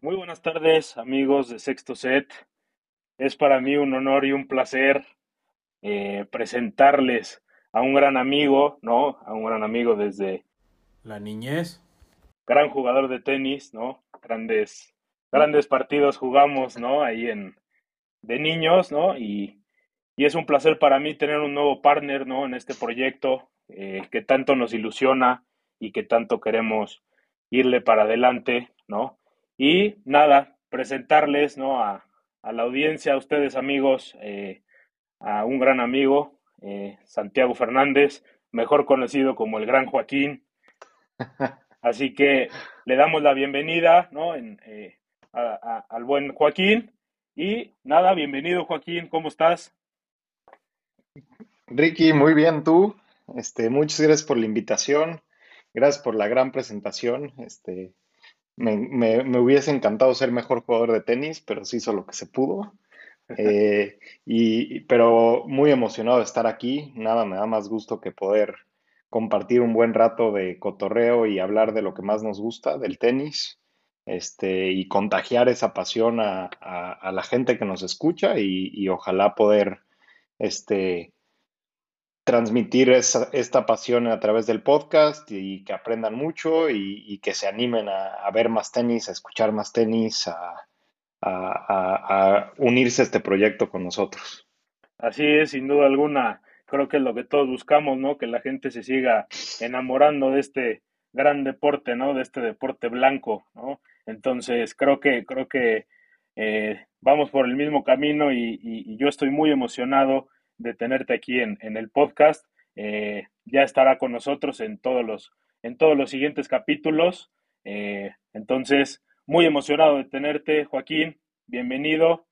Muy buenas tardes, amigos de Sexto Set. Es para mí un honor y un placer eh, presentarles a un gran amigo, ¿no? A un gran amigo desde la niñez. Gran jugador de tenis, ¿no? Grandes, grandes partidos jugamos, ¿no? Ahí en de niños, ¿no? Y, y es un placer para mí tener un nuevo partner, ¿no? En este proyecto eh, que tanto nos ilusiona y que tanto queremos irle para adelante, ¿no? Y nada, presentarles ¿no? a, a la audiencia, a ustedes amigos, eh, a un gran amigo, eh, Santiago Fernández, mejor conocido como el Gran Joaquín. Así que le damos la bienvenida ¿no? En, eh, a, a, al buen Joaquín. Y nada, bienvenido Joaquín, ¿cómo estás? Ricky, muy bien, tú. Este, muchas gracias por la invitación. Gracias por la gran presentación. Este, me, me, me, hubiese encantado ser mejor jugador de tenis, pero se hizo lo que se pudo. Eh, y, pero muy emocionado de estar aquí. Nada me da más gusto que poder compartir un buen rato de cotorreo y hablar de lo que más nos gusta, del tenis, este, y contagiar esa pasión a, a, a la gente que nos escucha y, y ojalá poder este, transmitir esa, esta pasión a través del podcast y que aprendan mucho y, que se animen a, ver más tenis, a escuchar más tenis, a, unirse a este proyecto con nosotros. Así es, sin duda alguna. Creo que es lo que todos buscamos, ¿no? Que la gente se siga enamorando de este gran deporte, ¿no? De este deporte blanco, ¿no? Entonces, creo que, creo que eh, vamos por el mismo camino y yo estoy muy emocionado de tenerte aquí en, en el podcast. Eh, ya estará con nosotros en todos los, en todos los siguientes capítulos. Eh, entonces, muy emocionado de tenerte, Joaquín. Bienvenido.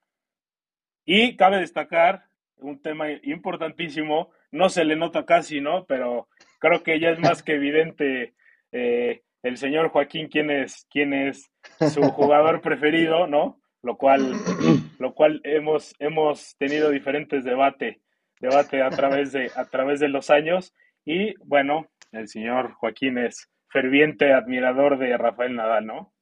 Y cabe destacar un tema importantísimo. No se le nota casi, ¿no? Pero creo que ya es más que evidente eh, el señor Joaquín quién es, quién es su jugador preferido, ¿no? Lo cual, lo cual hemos, hemos tenido diferentes debates debate a través de, a través de los años. Y bueno, el señor Joaquín es ferviente admirador de Rafael Nadal, ¿no?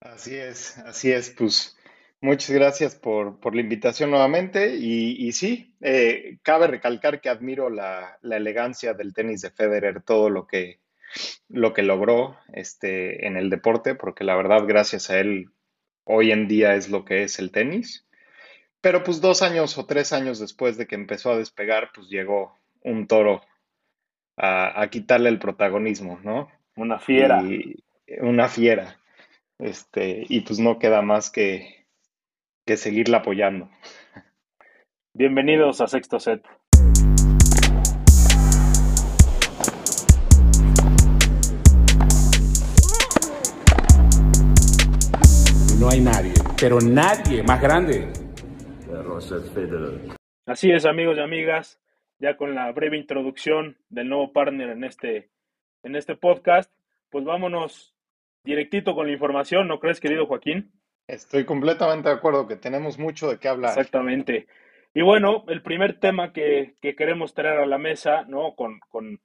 Así es, así es, pues muchas gracias por, por la invitación nuevamente y, y sí, eh, cabe recalcar que admiro la, la, elegancia del tenis de Federer, todo lo que, lo que logró este, en el deporte, porque la verdad gracias a él hoy en día es lo que es el tenis. Pero pues dos años o tres años después de que empezó a despegar, pues llegó un toro a, a quitarle el protagonismo, ¿no? Una fiera. Y, una fiera. Este, y pues no queda más que, que seguirla apoyando. Bienvenidos a Sexto Set. No hay nadie, pero nadie más grande Así es, amigos y amigas, ya con la breve introducción del nuevo partner en este, en este podcast, pues vámonos directito con la información, ¿no crees, querido Joaquín? Estoy completamente de acuerdo que tenemos mucho de qué hablar. Exactamente. Y bueno, el primer tema que, que queremos traer a la mesa, ¿no? Con, con,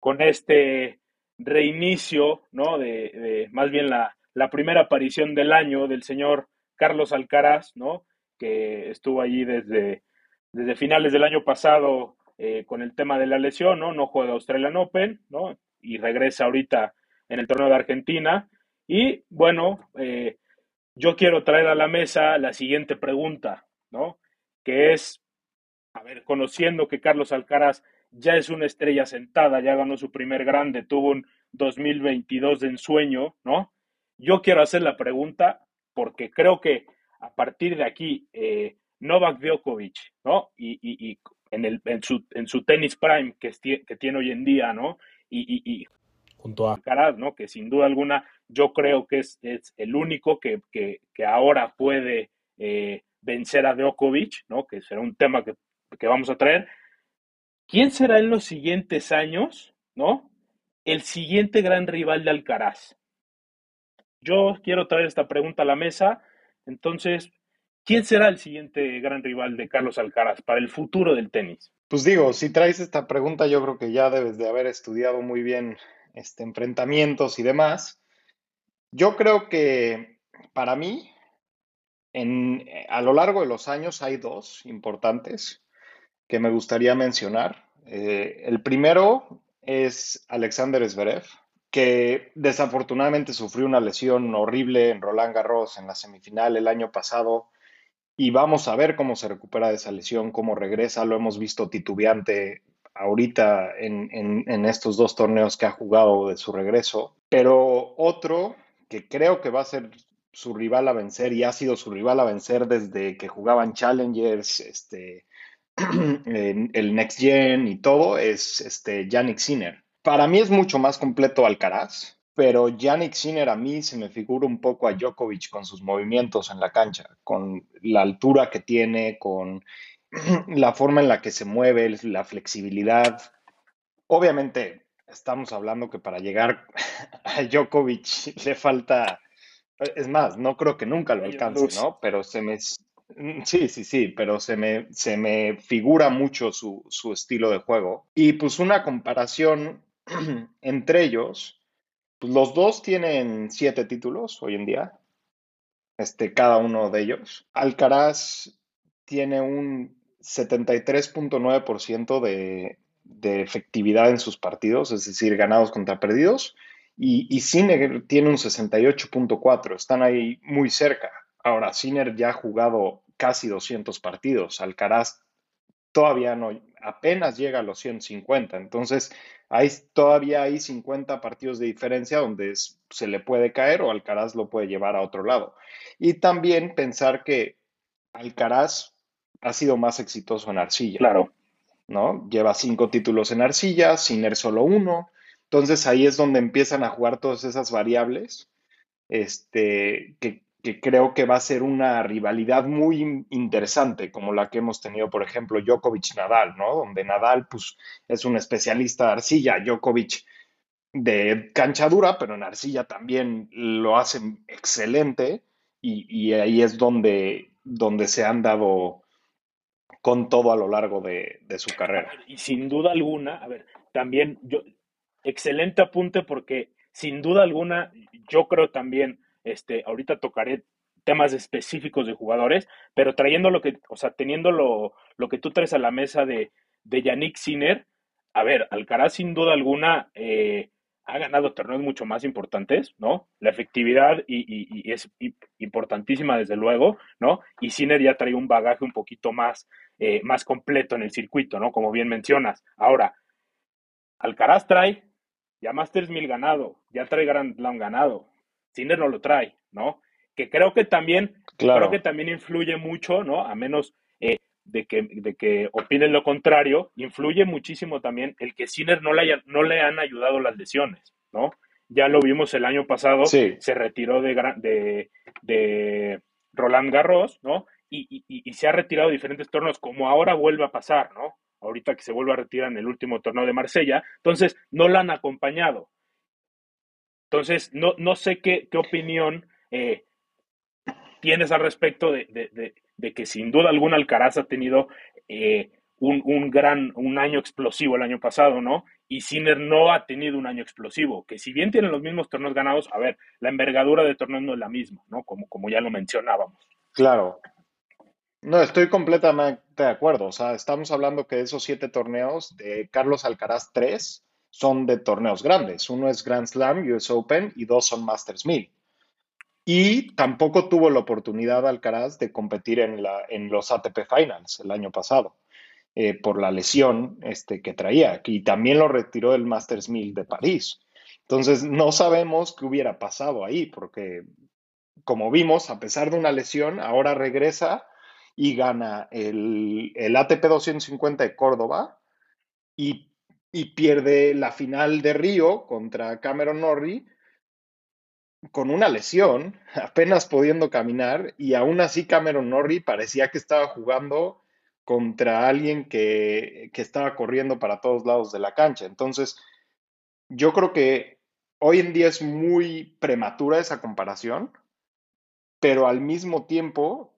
con este reinicio, ¿no? De, de, más bien la, la primera aparición del año del señor Carlos Alcaraz, ¿no? Que estuvo allí desde, desde finales del año pasado eh, con el tema de la lesión, ¿no? No juega Australian Open, ¿no? Y regresa ahorita en el torneo de Argentina. Y bueno, eh, yo quiero traer a la mesa la siguiente pregunta, ¿no? Que es, a ver, conociendo que Carlos Alcaraz ya es una estrella sentada, ya ganó su primer grande, tuvo un 2022 de ensueño, ¿no? Yo quiero hacer la pregunta porque creo que a partir de aquí, eh, Novak Djokovic, ¿no? Y, y, y en, el, en, su, en su tenis prime que, que tiene hoy en día, ¿no? Y, y junto a Alcaraz, ¿no? Que sin duda alguna yo creo que es, es el único que, que, que ahora puede eh, vencer a Djokovic, ¿no? Que será un tema que, que vamos a traer. ¿Quién será en los siguientes años, ¿no? El siguiente gran rival de Alcaraz. Yo quiero traer esta pregunta a la mesa entonces, ¿quién será el siguiente gran rival de Carlos Alcaraz para el futuro del tenis? Pues digo, si traes esta pregunta, yo creo que ya debes de haber estudiado muy bien este, enfrentamientos y demás. Yo creo que para mí, en, a lo largo de los años hay dos importantes que me gustaría mencionar. Eh, el primero es Alexander Zverev, que desafortunadamente sufrió una lesión horrible en Roland Garros en la semifinal el año pasado y vamos a ver cómo se recupera de esa lesión, cómo regresa. Lo hemos visto titubeante ahorita en, en, estos dos torneos que ha jugado de su regreso. Pero otro que creo que va a ser su rival a vencer y ha sido su rival a vencer desde que jugaban Challengers, este, el Next Gen y todo, es este, Yannick Sinner. Para mí es mucho más completo Alcaraz, pero Yannick Sinner a mí se me figura un poco a Djokovic con sus movimientos en la cancha, con la altura que tiene, con la forma en la que se mueve, la flexibilidad. Obviamente, estamos hablando que para llegar a Djokovic le falta, es más, no creo que nunca lo alcance, ¿no? Pero se me, sí, sí, sí, pero se me, se me figura mucho su, su estilo de juego. Y pues una comparación entre ellos, pues los dos tienen siete títulos hoy en día, este, cada uno de ellos. Alcaraz tiene un 73.9% de, de efectividad en sus partidos, es decir, ganados contra perdidos, y, y tiene un 68.4%, están ahí muy cerca. Ahora, Sinner ya ha jugado casi 200 partidos, Alcaraz todavía no, apenas llega a los 150, entonces hay, todavía hay 50 partidos de diferencia donde se le puede caer o Alcaraz lo puede llevar a otro lado. Y también pensar que Alcaraz ha sido más exitoso en arcilla. Claro. ¿No? Lleva cinco títulos en arcilla, Sinner solo uno. Entonces ahí es donde empiezan a jugar todas esas variables este, que, que creo que va a ser una rivalidad muy interesante, como la que hemos tenido, por ejemplo, Djokovic-Nadal, ¿no? Donde Nadal, pues, es un especialista de arcilla, Djokovic de cancha dura, pero en arcilla también lo hacen excelente y, ahí es donde, donde se han dado con todo a lo largo de, de su carrera. Y sin duda alguna, a ver, también yo, excelente apunte porque sin duda alguna, yo creo también este, ahorita tocaré temas específicos de jugadores, pero trayendo lo que, o sea, teniendo lo, lo que tú traes a la mesa de, de Yannick Sinner, a ver, Alcaraz sin duda alguna eh, ha ganado torneos mucho más importantes, ¿no? La efectividad y, es importantísima desde luego, ¿no? Y Sinner ya trae un bagaje un poquito más, eh, más completo en el circuito, ¿no? Como bien mencionas. Ahora, Alcaraz trae ya Masters 1000 ganado, ya trae Grand Slam ganado, Sinner no lo trae, ¿no? Que creo que también, creo que también influye mucho, ¿no? A menos eh, de, que, de que opinen lo contrario, influye muchísimo también el que Sinner no le, no le han ayudado las lesiones, ¿no? Ya lo vimos el año pasado, se retiró de, de, de Roland Garros, ¿no? Y, y, y, se ha retirado de diferentes torneos, como ahora vuelve a pasar, ¿no? Ahorita que se vuelve a retirar en el último torneo de Marsella, entonces no la han acompañado. Entonces, no, no sé qué, qué opinión eh, tienes al respecto de, de, de, que sin duda alguna Alcaraz ha tenido eh, un, un, gran, un año explosivo el año pasado, ¿no? Y Sinner no ha tenido un año explosivo, que si bien tienen los mismos torneos ganados, a ver, la envergadura de torneos no es la misma, ¿no? Como, como ya lo mencionábamos. Claro. No, estoy completamente de acuerdo. O sea, estamos hablando que esos siete torneos de Carlos Alcaraz 3 son de torneos grandes. Uno es Grand Slam, US Open y dos son Masters 1000. Y tampoco tuvo la oportunidad Alcaraz de competir en, la, en los ATP Finals el año pasado eh, por la lesión este, que traía. Y también lo retiró del Masters 1000 de París. Entonces, no sabemos qué hubiera pasado ahí, porque como vimos, a pesar de una lesión, ahora regresa y gana el, el ATP 250 de Córdoba y y pierde la final de Río contra Cameron Norrie con una lesión, apenas pudiendo caminar, y aún así Cameron Norrie parecía que estaba jugando contra alguien que, que, estaba corriendo para todos lados de la cancha. Entonces, yo creo que hoy en día es muy prematura esa comparación, pero al mismo tiempo,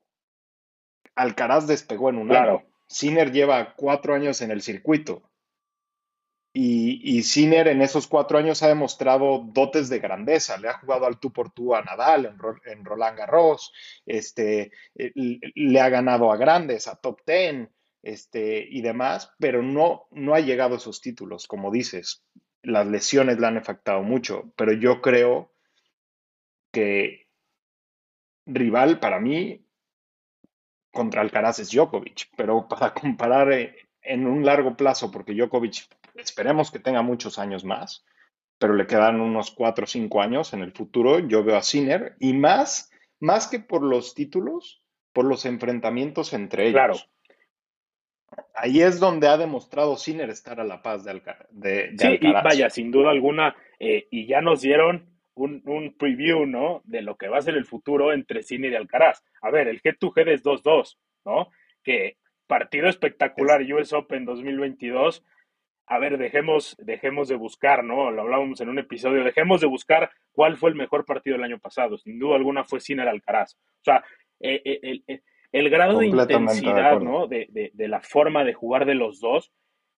Alcaraz despegó en un claro. año. Sinner lleva cuatro años en el circuito Y, y en esos cuatro años ha demostrado dotes de grandeza. Le ha jugado al tú por tú a Nadal en, en Roland Garros, este, eh, le ha ganado a grandes, a top ten este, y demás, pero no, no ha llegado a esos títulos, como dices. Las lesiones le han afectado mucho, pero yo creo que rival para mí contra Alcaraz es Djokovic, pero para comparar eh, en un largo plazo, porque Djokovic esperemos que tenga muchos años más, pero le quedan unos cuatro o cinco años en el futuro, yo veo a Sinner y más, más que por los títulos, por los enfrentamientos entre ellos. Claro. Ahí es donde ha demostrado Sinner estar a la paz de, Alca de, sí, Y vaya, sin duda alguna, eh, y ya nos dieron un, un, preview, ¿no? De lo que va a ser el futuro entre Sinner y Alcaraz. A ver, el G2G es 2-2, ¿no? Que partido espectacular US Open 2022. A ver, dejemos, dejemos de buscar, ¿no? Lo hablábamos en un episodio, dejemos de buscar cuál fue el mejor partido del año pasado. Sin duda alguna fue Sinner Alcaraz. O sea, eh, eh, el, el, grado de intensidad, ¿no? De, de, de, la forma de jugar de los dos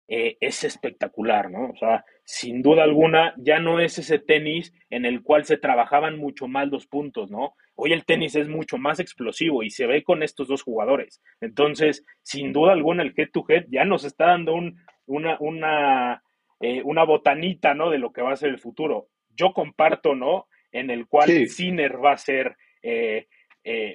eh, es espectacular, ¿no? O sea, sin duda alguna, ya no es ese tenis en el cual se trabajaban mucho más los puntos, ¿no? Hoy el tenis es mucho más explosivo y se ve con estos dos jugadores. Entonces, sin duda alguna, el head-to-head ya nos está dando un, una, una, eh, una botanita, ¿no? De lo que va a ser el futuro. Yo comparto, ¿no? En el cual Sinner va a ser eh,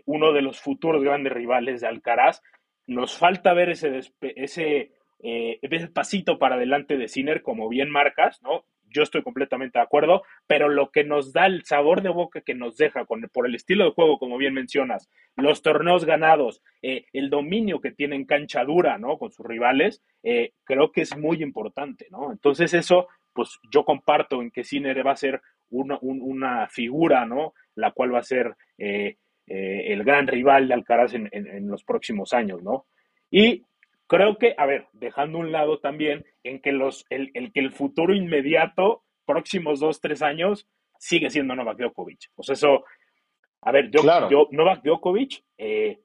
uno de los futuros grandes rivales de Alcaraz. Nos falta ver ese, ese eh, pasito para adelante de Sinner, como bien marcas, ¿no? Yo estoy completamente de acuerdo, pero lo que nos da el sabor de boca que nos deja con, por el estilo de juego, como bien mencionas, los torneos ganados, eh, el dominio que tiene en cancha dura, ¿no? Con sus rivales, eh, creo que es muy importante, ¿no? Entonces eso, pues yo comparto en que Sinner va a ser una, una figura, ¿no? La cual va a ser eh, el gran rival de Alcaraz en, en, en los próximos años, ¿no? Y Creo que, a ver, dejando un lado también en que los, el, el que el futuro inmediato, próximos dos, tres años, sigue siendo Novak Djokovic. Pues eso, a ver, yo, yo Novak Djokovic eh,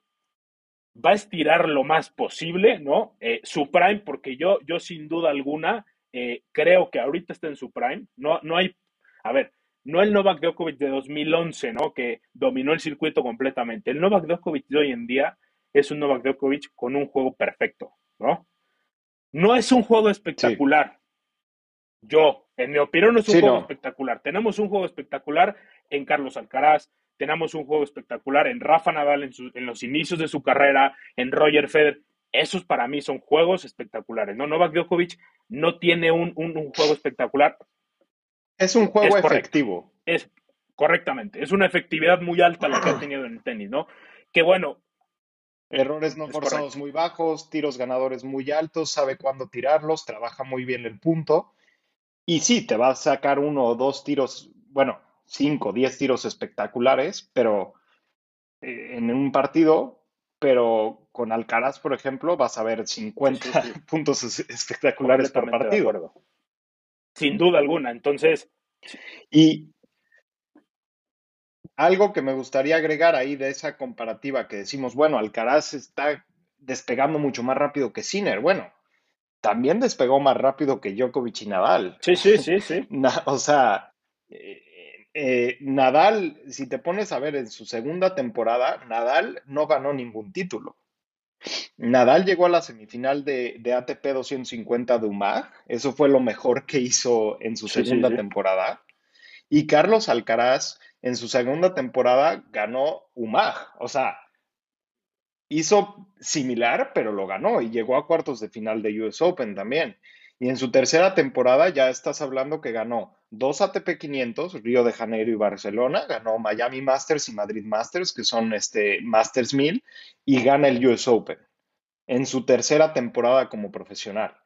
va a estirar lo más posible, ¿no? Eh, su prime, porque yo, yo sin duda alguna eh, creo que ahorita está en su prime. No, no hay, a ver, no el Novak Djokovic de 2011, ¿no? Que dominó el circuito completamente. El Novak Djokovic de hoy en día es un Novak Djokovic con un juego perfecto, ¿no? No es un juego espectacular. Yo, en mi opinión, no es un juego espectacular. Tenemos un juego espectacular en Carlos Alcaraz, tenemos un juego espectacular en Rafa Nadal en, los inicios de su carrera, en Roger Federer. Esos para mí son juegos espectaculares, ¿no? Novak Djokovic no tiene un, juego espectacular. Es un juego efectivo. Es correctamente. Es una efectividad muy alta la que ha tenido en el tenis, ¿no? Que bueno, Errores no forzados muy bajos, tiros ganadores muy altos, sabe cuándo tirarlos, trabaja muy bien el punto. Y sí, te va a sacar uno o dos tiros, bueno, cinco, diez tiros espectaculares, pero eh, en un partido, pero con Alcaraz, por ejemplo, vas a ver 50 puntos espectaculares por partido. Sin duda alguna. Entonces. Y, algo que me gustaría agregar ahí de esa comparativa que decimos, bueno, Alcaraz está despegando mucho más rápido que Sinner. Bueno, también despegó más rápido que Djokovic y Nadal. Sí, sí, sí, sí. o sea, eh, eh, Nadal, si te pones a ver en su segunda temporada, Nadal no ganó ningún título. Nadal llegó a la semifinal de, ATP 250 de UMAG. Eso fue lo mejor que hizo en su segunda temporada. Y Carlos Alcaraz en su segunda temporada ganó UMAG. O sea, hizo similar, pero lo ganó y llegó a cuartos de final de US Open también. Y en su tercera temporada ya estás hablando que ganó dos ATP 500, Río de Janeiro y Barcelona, ganó Miami Masters y Madrid Masters, que son este Masters 1000, y gana el US Open en su tercera temporada como profesional.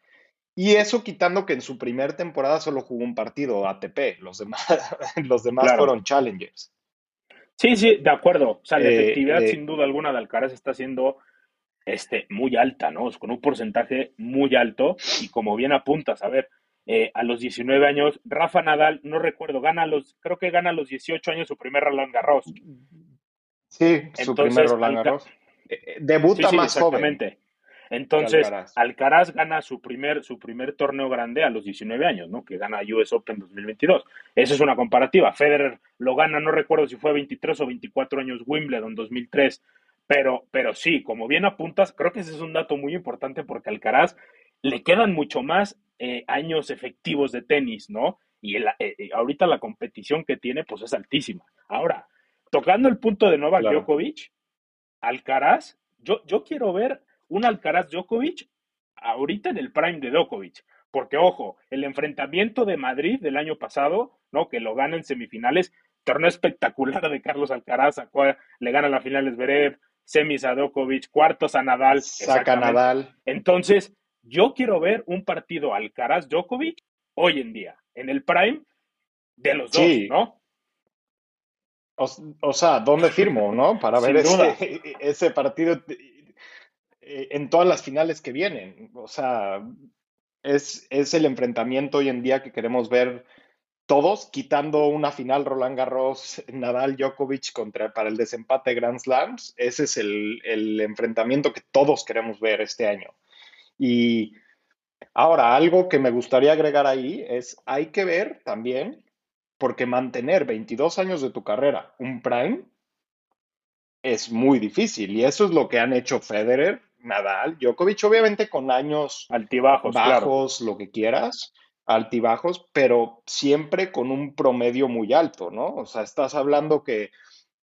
Y eso quitando que en su primera temporada solo jugó un partido ATP, los demás, los demás fueron challengers. Sí, sí, de acuerdo. O sea, la eh, efectividad sin duda alguna de Alcaraz está siendo este, muy alta, ¿no? Con un porcentaje muy alto y como bien apuntas, a ver, eh, a los 19 años, Rafa Nadal, no recuerdo, gana los, creo que gana a los 18 años su primer Roland Garros. Sí, su primer Roland Garros. Eh, debuta más joven. Entonces, Alcaraz. Alcaraz. gana su primer, su primer torneo grande a los 19 años, ¿no? Que gana US Open 2022. Esa es una comparativa. Federer lo gana, no recuerdo si fue 23 o 24 años Wimbledon 2003, pero, pero sí, como bien apuntas, creo que ese es un dato muy importante porque Alcaraz le quedan mucho más eh, años efectivos de tenis, ¿no? Y eh, eh, ahorita la competición que tiene, pues es altísima. Ahora, tocando el punto de Novak Djokovic, Alcaraz, yo, yo quiero ver un Alcaraz Djokovic ahorita en el prime de Djokovic. Porque, ojo, el enfrentamiento de Madrid del año pasado, ¿no? Que lo gana en semifinales, torneo espectacular de Carlos Alcaraz, a cual le gana la finales Berev, semis a Djokovic, cuartos a Nadal. Saca Nadal. Entonces, yo quiero ver un partido Alcaraz-Djokovic hoy en día, en el prime de los dos, ¿no? O, sea, ¿dónde firmo, no? Para ver ese, ese, partido en todas las finales que vienen. O sea, es, es el enfrentamiento hoy en día que queremos ver todos, quitando una final Roland Garros, Nadal, Djokovic contra, para el desempate Grand Slams. Ese es el, el enfrentamiento que todos queremos ver este año. Y ahora, algo que me gustaría agregar ahí es, hay que ver también, porque mantener 22 años de tu carrera, un prime, es muy difícil. Y eso es lo que han hecho Federer, Nadal, Djokovic, obviamente con años altibajos, bajos, lo que quieras, altibajos, pero siempre con un promedio muy alto, ¿no? O sea, estás hablando que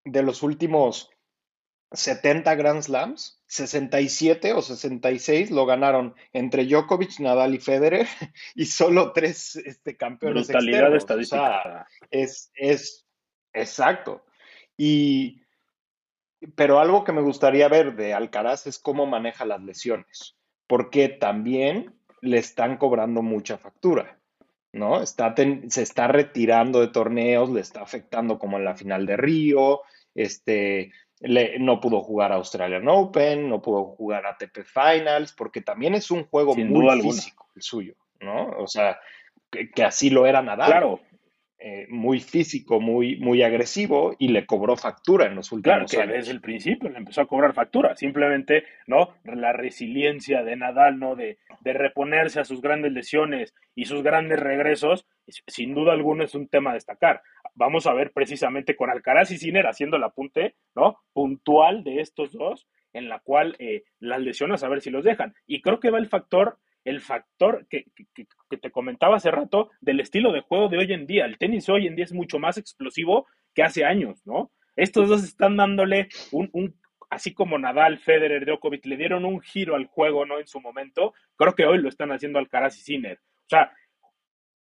de los últimos 70 Grand Slams, 67 o 66 lo ganaron entre Djokovic, Nadal y Federer y solo tres este, campeones Brutalidad estadística. es, es exacto. Y, pero algo que me gustaría ver de Alcaraz es cómo maneja las lesiones, porque también le están cobrando mucha factura. ¿no? Está se está retirando de torneos, le está afectando como en la final de Río, este, no pudo jugar a Australian Open, no pudo jugar a ATP Finals, porque también es un juego muy físico el suyo, ¿no? O sea, que, así lo era Nadal. Claro. Eh, muy físico, muy, muy agresivo y le cobró factura en los últimos claro, que Desde el principio le empezó a cobrar factura. Simplemente, ¿no? La resiliencia de Nadal, ¿no? De, de reponerse a sus grandes lesiones y sus grandes regresos, sin duda alguna es un tema a destacar vamos a ver precisamente con Alcaraz y Sinner haciendo el apunte, ¿no? Puntual de estos dos, en la cual eh, las lesiones a ver si los dejan. Y creo que va el factor, el factor que, te comentaba hace rato del estilo de juego de hoy en día. El tenis hoy en día es mucho más explosivo que hace años, ¿no? Estos dos están dándole un, un así como Nadal, Federer, Djokovic le dieron un giro al juego, ¿no? En su momento, creo que hoy lo están haciendo Alcaraz y Sinner. O sea,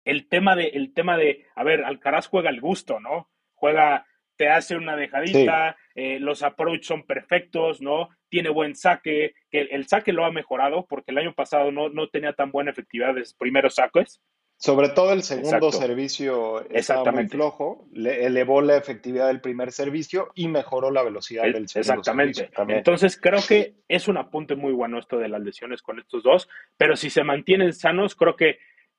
el tema de, el tema de, a ver, Alcaraz juega al gusto, ¿no? Juega, te hace una dejadita, eh, los approach son perfectos, ¿no? Tiene buen saque, que el, saque lo ha mejorado porque el año pasado no, no tenía tan buena efectividad de sus primeros saques. Sobre todo el segundo servicio estaba muy flojo, le elevó la efectividad del primer servicio y mejoró la velocidad del segundo Exactamente. Entonces creo que es un apunte muy bueno esto de las lesiones con estos dos, pero si se mantienen sanos, creo que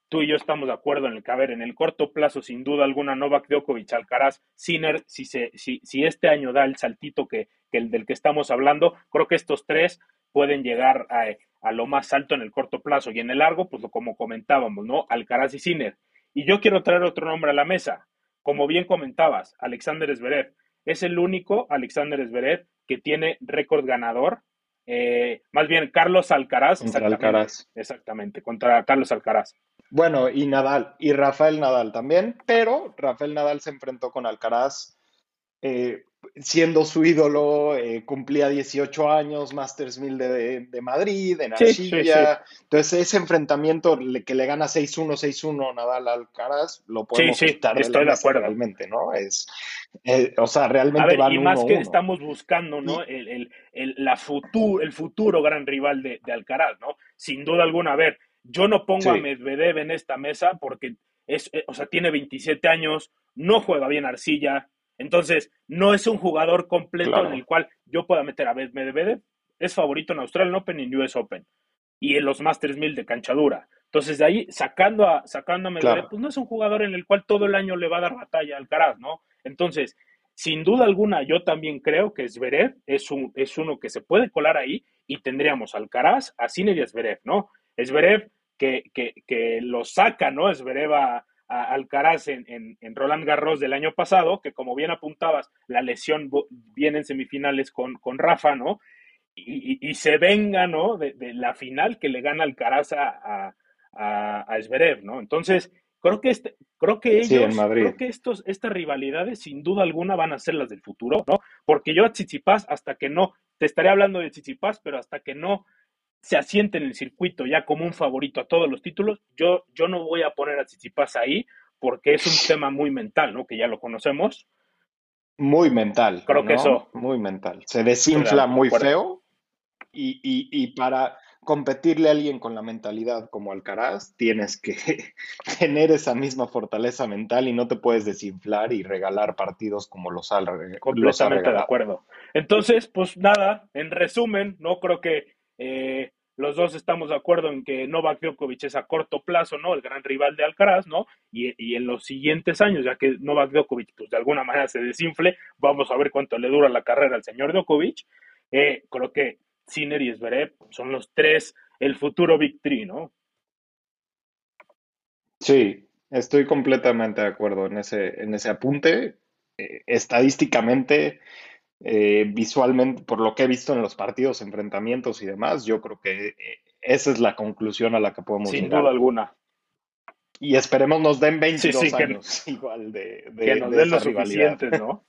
tú y yo estamos de acuerdo en el que, a ver, en el corto plazo, sin duda alguna, Novak Djokovic, Alcaraz, Sinner, si, se, si, si este año da el saltito que, el del que estamos hablando, creo que estos tres pueden llegar a, a, lo más alto en el corto plazo y en el largo, pues como comentábamos, ¿no? Alcaraz y Sinner. Y yo quiero traer otro nombre a la mesa. Como bien comentabas, Alexander Zverev. Es el único Alexander Zverev que tiene récord ganador. Eh, más bien, Carlos Alcaraz. Alcaraz. Exactamente, contra Carlos Alcaraz. Bueno, y Nadal, y Rafael Nadal también, pero Rafael Nadal se enfrentó con Alcaraz eh, siendo su ídolo, eh, cumplía 18 años, Masters 1000 de, Madrid, en Arcilla. Entonces, ese enfrentamiento que le gana 6-1, 6-1 Nadal Alcaraz, lo podemos quitar estoy de, acuerdo. realmente, ¿no? Es, eh, o sea, realmente a ver, Y más que estamos buscando, ¿no? el, el, el, la futuro, el futuro gran rival de, de Alcaraz, ¿no? Sin duda alguna, a ver, yo no pongo a Medvedev en esta mesa porque es, eh, o sea, tiene 27 años, no juega bien arcilla, entonces no es un jugador completo en el cual yo pueda meter a Medvedev. Es favorito en Australian Open y en US Open y en los Masters 1000 de canchadura. Entonces, de ahí, sacando a, sacando a Medvedev, pues no es un jugador en el cual todo el año le va a dar batalla al Caraz, ¿no? Entonces, sin duda alguna, yo también creo que Zverev es, un, es uno que se puede colar ahí y tendríamos Alcaraz, a Sinner y Zverev, ¿no? Zverev que, que, que lo saca, ¿no? Zverev a, a Alcaraz en, en, en, Roland Garros del año pasado, que como bien apuntabas, la lesión viene en semifinales con, con Rafa, ¿no? Y, y, y, se venga, ¿no? De, de, la final que le gana Alcaraz a, a, a Zverev, ¿no? Entonces, creo que, este, creo que ellos, sí, creo que estos, estas rivalidades sin duda alguna van a ser las del futuro, ¿no? Porque yo a Tsitsipas, hasta que no, te estaré hablando de Tsitsipas, pero hasta que no se asiente en el circuito ya como un favorito a todos los títulos, yo, yo no voy a poner a Tsitsipas ahí porque es un tema muy mental, ¿no? Que ya lo conocemos. Muy mental. Creo ¿no? que eso. Muy mental. Se desinfla muy feo y, y, y, para competirle a alguien con la mentalidad como Alcaraz, tienes que tener esa misma fortaleza mental y no te puedes desinflar y regalar partidos como los ha, Completamente de acuerdo. Entonces, pues nada, en resumen, no creo que eh, los dos estamos de acuerdo en que Novak Djokovic es a corto plazo, ¿no? El gran rival de Alcaraz, ¿no? Y, y, en los siguientes años, ya que Novak Djokovic, pues de alguna manera se desinfle, vamos a ver cuánto le dura la carrera al señor Djokovic. Eh, creo que Sinner y Zverev son los tres, el futuro Big. Sí, estoy completamente de acuerdo en ese, en ese apunte. Eh, estadísticamente, eh, visualmente, por lo que he visto en los partidos, enfrentamientos y demás, yo creo que eh, esa es la conclusión a la que podemos Sin llegar. duda alguna. Y esperemos nos den 22 sí, sí, años que, igual de, de Que nos de den lo suficiente, ¿no?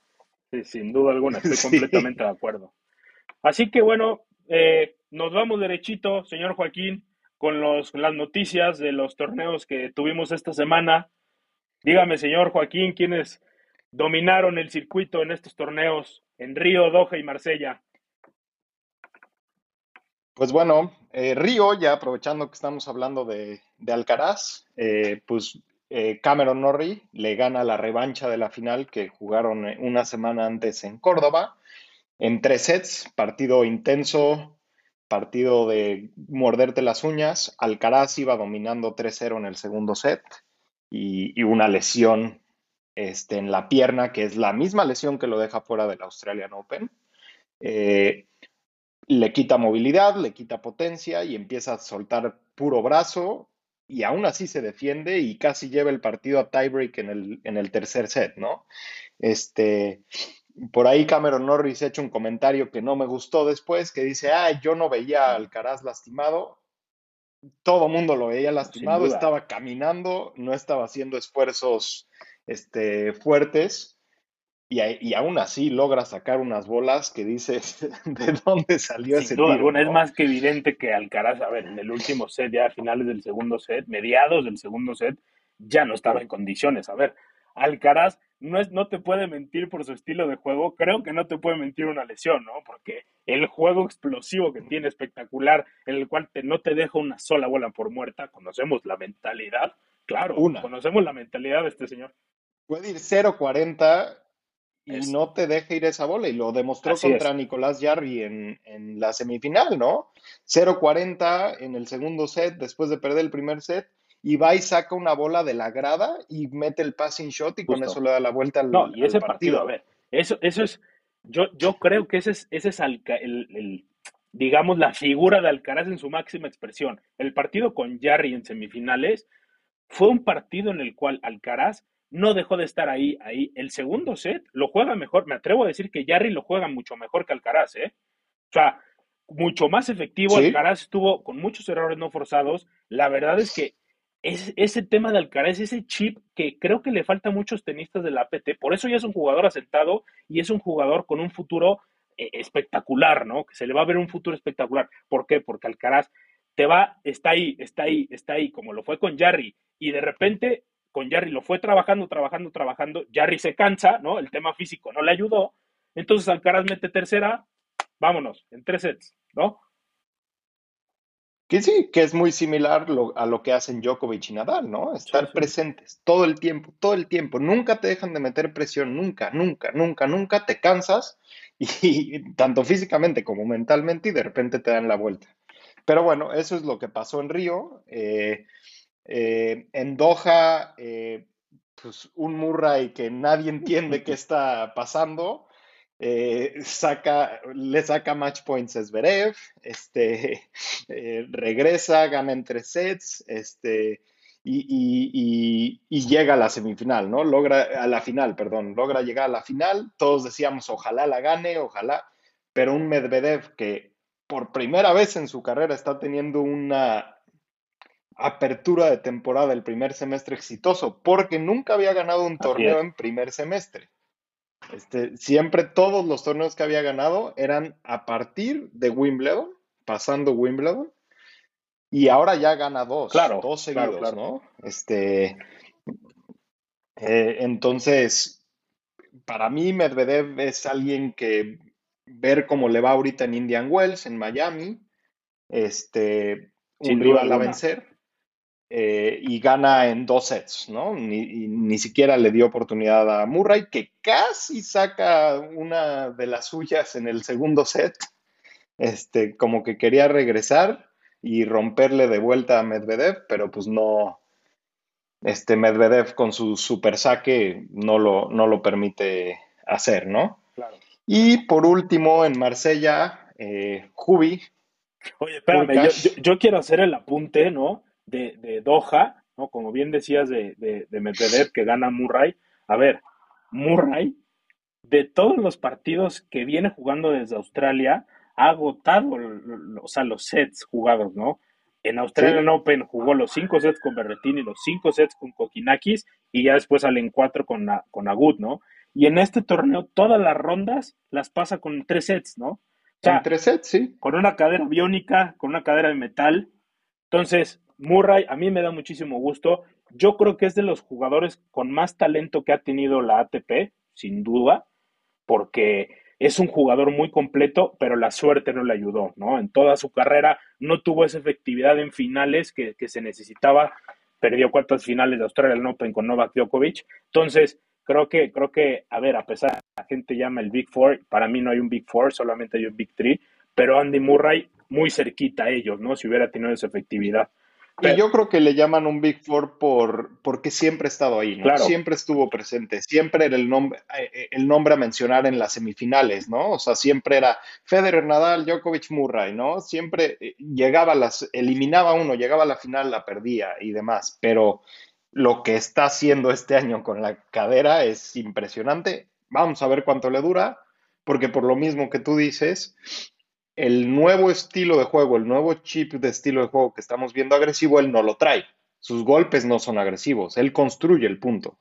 Sí, sin duda alguna, estoy completamente de acuerdo. Así que bueno, eh, nos vamos derechito, señor Joaquín, con los, las noticias de los torneos que tuvimos esta semana. Dígame, señor Joaquín, ¿quiénes dominaron el circuito en estos torneos en Río, Doha y Marsella? Pues bueno, eh, Río, ya aprovechando que estamos hablando de, de Alcaraz, eh, pues eh, Cameron Norrie le gana la revancha de la final que jugaron una semana antes en Córdoba en tres sets, partido intenso, partido de morderte las uñas. Alcaraz iba dominando 3-0 en el segundo set y, y, una lesión este, en la pierna, que es la misma lesión que lo deja fuera del Australian Open. Eh, le quita movilidad, le quita potencia y empieza a soltar puro brazo y aún así se defiende y casi lleva el partido a tiebreak en el, en el tercer set, ¿no? Este, por ahí Cameron Norris ha hecho un comentario que no me gustó después, que dice, ah, yo no veía a Alcaraz lastimado. Todo mundo lo veía lastimado, estaba caminando, no estaba haciendo esfuerzos este, fuertes y, y, aún así logra sacar unas bolas que dices, ¿de dónde salió Sin ese duda tiro? ¿no? es más que evidente que Alcaraz, a ver, en el último set, ya a finales del segundo set, mediados del segundo set, ya no estaba en condiciones. A ver, Alcaraz no, es, no te puede mentir por su estilo de juego, creo que no te puede mentir una lesión, ¿no? Porque el juego explosivo que tiene espectacular, en el cual te, no te deja una sola bola por muerta, conocemos la mentalidad, claro, Una. conocemos la mentalidad de este señor. Puede ir 0-40 y Es- no te deja ir esa bola, y lo demostró Así contra es. Nicolás Jarry en, en la semifinal, ¿no? 0-40 en el segundo set, después de perder el primer set, y va y saca una bola de la grada y mete el passing shot y con eso le da la vuelta al, No, y ese partido, a ver, eso, eso es, yo, yo creo que ese es, ese es el, el, digamos, la figura de Alcaraz en su máxima expresión. El partido con Jarry en semifinales fue un partido en el cual Alcaraz no dejó de estar ahí, ahí. El segundo set lo juega mejor, me atrevo a decir que Jarry lo juega mucho mejor que Alcaraz, ¿eh? O sea, mucho más efectivo, Sí. Alcaraz estuvo con muchos errores no forzados. La verdad es que es, ese tema de Alcaraz, ese chip que creo que le falta a muchos tenistas de la APT, por eso ya es un jugador asentado y es un jugador con un futuro eh, espectacular, ¿no? Que se le va a ver un futuro espectacular. ¿Por qué? Porque Alcaraz te va, está ahí, está ahí, está ahí, como lo fue con Jarry, y de repente con Jarry lo fue trabajando, trabajando, trabajando, Jarry se cansa, ¿no? El tema físico no le ayudó, entonces Alcaraz mete tercera, vámonos, en tres sets, ¿no? Que sí, que es muy similar lo- a lo que hacen Djokovic y Nadal, ¿no? Estar Sí, sí. presentes todo el tiempo, todo el tiempo. Nunca te dejan de meter presión, nunca, nunca, nunca, nunca. Te cansas y, tanto físicamente como mentalmente y de repente te dan la vuelta. Pero bueno, eso es lo que pasó en Río. Eh, eh, en Doha, eh, pues, un Murray que nadie entiende qué está pasando, eh, saca, le saca match points a Zverev, este, eh, regresa, gana en tres sets, este, y, llega a la semifinal, ¿no? Logra, a la final, perdón, logra llegar a la final, todos decíamos, ojalá la gane, ojalá, pero un Medvedev que por primera vez en su carrera está teniendo una apertura de temporada el primer semestre exitoso, porque nunca había ganado un torneo en primer semestre. Este, siempre todos los torneos que había ganado eran a partir de Wimbledon, pasando Wimbledon, y ahora ya gana dos, claro, dos seguidos, ¿no? Este, eh, entonces, para mí Medvedev es alguien que ver cómo le va ahorita en Indian Wells, en Miami, este, un rival a vencer. Eh, y gana en dos sets, ¿no? Ni, ni, siquiera le dio oportunidad a Murray, que casi saca una de las suyas en el segundo set, este, como que quería regresar y romperle de vuelta a Medvedev, pero pues no, este Medvedev con su super saque no lo, no lo permite hacer, ¿no? Claro. Y por último, en Marsella, eh, Jubi. Oye, espérame, yo quiero hacer el apunte, ¿no? De, Doha, ¿no? Como bien decías de, de, Medvedev que gana Murray. A ver, Murray, de todos los partidos que viene jugando desde Australia, ha agotado o sea, los sets jugados, ¿no? En Australian Open jugó los cinco sets con Berretini, los cinco sets con Kokinakis y ya después salen cuatro con, con Agut, ¿no? Y en este torneo todas las rondas las pasa con tres sets, ¿no? O sea, tres sets, sí. Con una cadera biónica, con una cadera de metal. Entonces, Murray a mí me da muchísimo gusto. Yo creo que es de los jugadores con más talento que ha tenido la ATP, sin duda, porque es un jugador muy completo, pero la suerte no le ayudó, ¿no? En toda su carrera no tuvo esa efectividad en finales que, se necesitaba. Perdió cuartas finales de Australia Open con Novak Djokovic. Entonces, creo que, creo que, a ver, a pesar de que la gente llama el Big Four, para mí no hay un Big Four, solamente hay un Big Three, pero Andy Murray muy cerquita a ellos, ¿no? Si hubiera tenido esa efectividad. Y yo creo que le llaman un Big Four por, porque siempre ha estado ahí, ¿no? Siempre estuvo presente, siempre era el nombre, eh, el nombre a mencionar en las semifinales, ¿no? O sea, siempre era Federer, Nadal, Djokovic, Murray, ¿no? Siempre eh, llegaba a las, eliminaba uno, llegaba a la final, la perdía y demás, pero lo que está haciendo este año con la cadera es impresionante. Vamos a ver cuánto le dura, porque por lo mismo que tú dices, el nuevo estilo de juego, el nuevo chip de estilo de juego que estamos viendo agresivo, él no lo trae. Sus golpes no son agresivos, él construye el punto.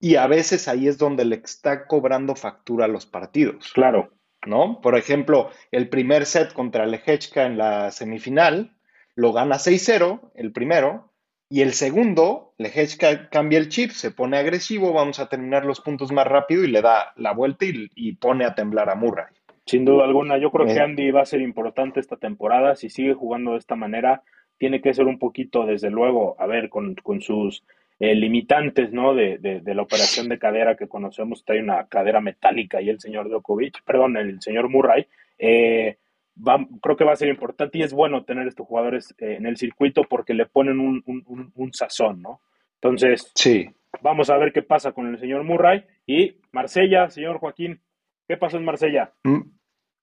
Y a veces ahí es donde le está cobrando factura a los partidos. Claro. ¿No? Por ejemplo, el primer set contra Lejechka en la semifinal lo gana 6-0, el primero, y el segundo, Lejechka cambia el chip, se pone agresivo, vamos a terminar los puntos más rápido y le da la vuelta y, y pone a temblar a Murray. Sin duda alguna, yo creo que Andy va a ser importante esta temporada. Si sigue jugando de esta manera, tiene que ser un poquito, desde luego, a ver, con, sus eh, limitantes, ¿no? De, de, la operación de cadera que conocemos, trae una cadera metálica y el señor Djokovic, perdón, el señor Murray. Eh, va, creo que va a ser importante y es bueno tener estos jugadores eh, en el circuito porque le ponen un, un, un, sazón, ¿no? Entonces, sí. vamos a ver qué pasa con el señor Murray y Marsella, señor Joaquín, ¿qué pasó en Marsella?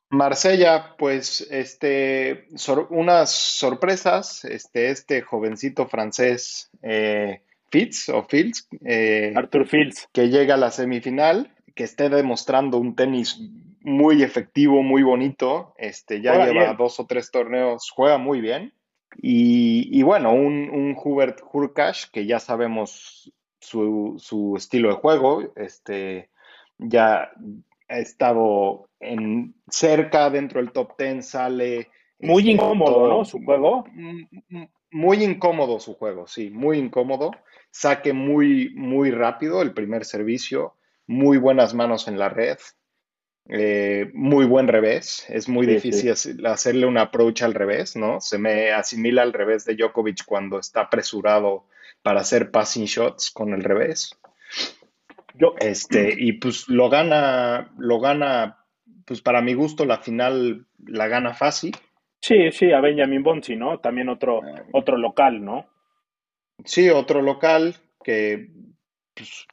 Marsella, pues, este, unas sorpresas, este, este jovencito francés, eh, Fitz o Fields, eh, Arthur Fields, que llega a la semifinal, que esté demostrando un tenis muy efectivo, muy bonito, este, ya lleva dos o tres torneos, juega muy bien. Y, bueno, un, un Hubert Hurkacz, que ya sabemos su, su, estilo de juego, este, ya ha estado en cerca dentro del top 10, sale. Muy este, incómodo, ¿no? Su juego. Muy incómodo su juego, sí, muy incómodo. Saque muy, muy rápido el primer servicio, muy buenas manos en la red, eh, muy buen revés. Es muy difícil hacerle un approach al revés, ¿no? Se me asimila al revés de Djokovic cuando está apresurado para hacer passing shots con el revés. Yo, este, y pues lo gana, lo gana, pues para mi gusto la final la gana fácil. Sí, sí, a Benjamin Bonzi, ¿no? También otro, ah. otro local, ¿no? Sí, otro local que pues,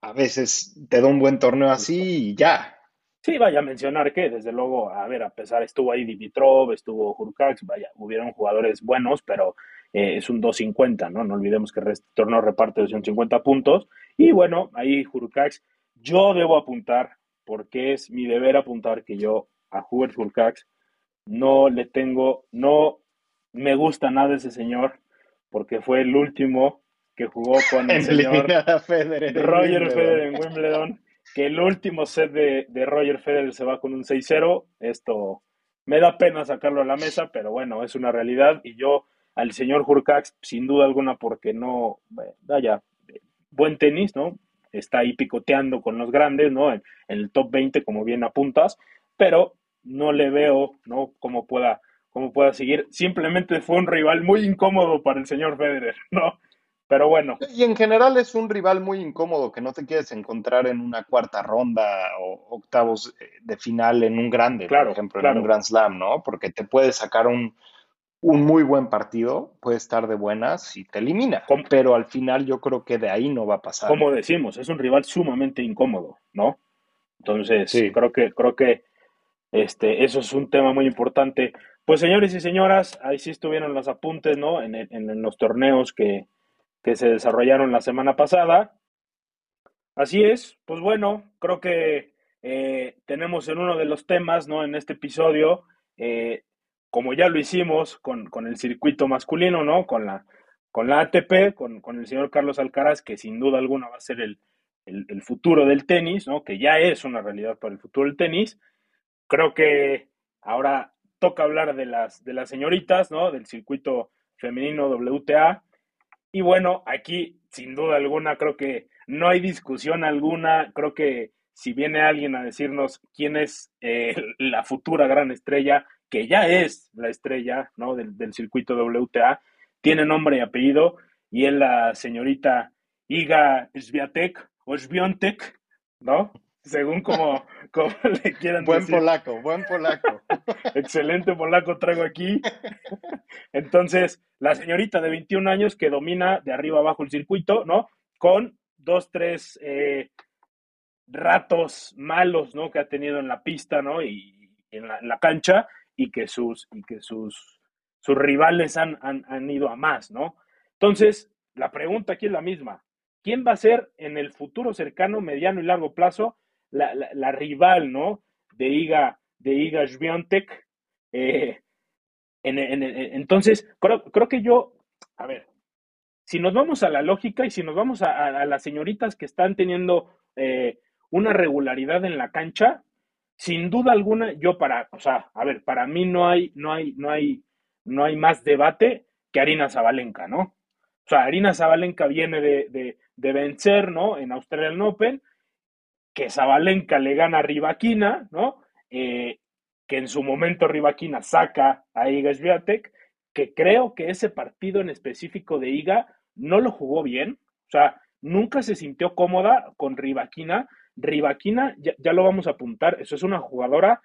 a veces te da un buen torneo así y ya. Sí, vaya a mencionar que, desde luego, a ver, a pesar, estuvo ahí Dimitrov, estuvo Hurkacz, vaya, hubieron jugadores buenos, pero eh, es un 2.50, ¿no? No olvidemos que el torneo reparte 250 puntos. Y bueno, ahí Hurkacz, yo debo apuntar, porque es mi deber apuntar que yo a Hubert Hurkacz no le tengo, no me gusta nada ese señor, porque fue el último que jugó con el señor Roger Federer en Wimbledon que el último set de, de Roger Federer se va con un 6-0. Esto me da pena sacarlo a la mesa, pero bueno, es una realidad. Y yo al señor Hurkacz, sin duda alguna, porque no, vaya, buen tenis, ¿no? Está ahí picoteando con los grandes, ¿no? En, el top 20, como bien apuntas, pero no le veo, ¿no? Cómo pueda, cómo pueda seguir. Simplemente fue un rival muy incómodo para el señor Federer, ¿no? Pero bueno. Y en general es un rival muy incómodo que no te quieres encontrar en una cuarta ronda o octavos eh, de final en un grande, por ejemplo, en un Grand Slam, ¿no? Porque te puede sacar un, muy buen partido, puede estar de buenas y te elimina. pero al final yo creo que de ahí no va a pasar. Como decimos, es un rival sumamente incómodo, ¿no? Entonces, creo que, creo que este, eso es un tema muy importante. Pues señores y señoras, ahí sí estuvieron los apuntes, ¿no? en los torneos que, que se desarrollaron la semana pasada. Así es, pues bueno, creo que eh, tenemos en uno de los temas, ¿no? En este episodio, eh, como ya lo hicimos con, el circuito masculino, ¿no? Con la, con la ATP, con, el señor Carlos Alcaraz, que sin duda alguna va a ser el, el, futuro del tenis, ¿no? Que ya es una realidad para el futuro del tenis. Creo que ahora toca hablar de las, de las señoritas, ¿no? Del circuito femenino WTA. Y bueno, aquí sin duda alguna creo que no hay discusión alguna. Creo que si viene alguien a decirnos quién es eh, la futura gran estrella, que ya es la estrella ¿no? del, circuito WTA, tiene nombre y apellido, y es la señorita Iga Sviatek o Sviontek, ¿no? según como, como le quieran buen polaco, buen polaco. Excelente polaco traigo aquí. Entonces, la señorita de 21 años que domina de arriba abajo el circuito, ¿no? Con dos, tres eh, ratos malos, ¿no? Que ha tenido en la pista, ¿no? Y en la, cancha y que sus, y que sus, sus rivales han, han, han ido a más, ¿no? Entonces, la pregunta aquí es la misma. ¿Quién va a ser en el futuro cercano, mediano y largo plazo la, rival, ¿no? De Iga, de Iga Swiatek. Eh, entonces, creo, creo, que yo, a ver, si nos vamos a la lógica y si nos vamos a, las señoritas que están teniendo eh, una regularidad en la cancha, sin duda alguna, yo para, o sea, a ver, para mí no hay, no hay, no hay, no hay más debate que Arina Zabalenka, ¿no? O sea, Arina Zabalenka viene de, de, de vencer, ¿no? En Australian Open, que Zabalenka le gana a Rivaquina, ¿no? Eh, que en su momento Rivaquina saca a Iga Swiatek, que creo que ese partido en específico de Iga no lo jugó bien, o sea, nunca se sintió cómoda con Rivaquina. Rivaquina, ya, lo vamos a apuntar, eso es una jugadora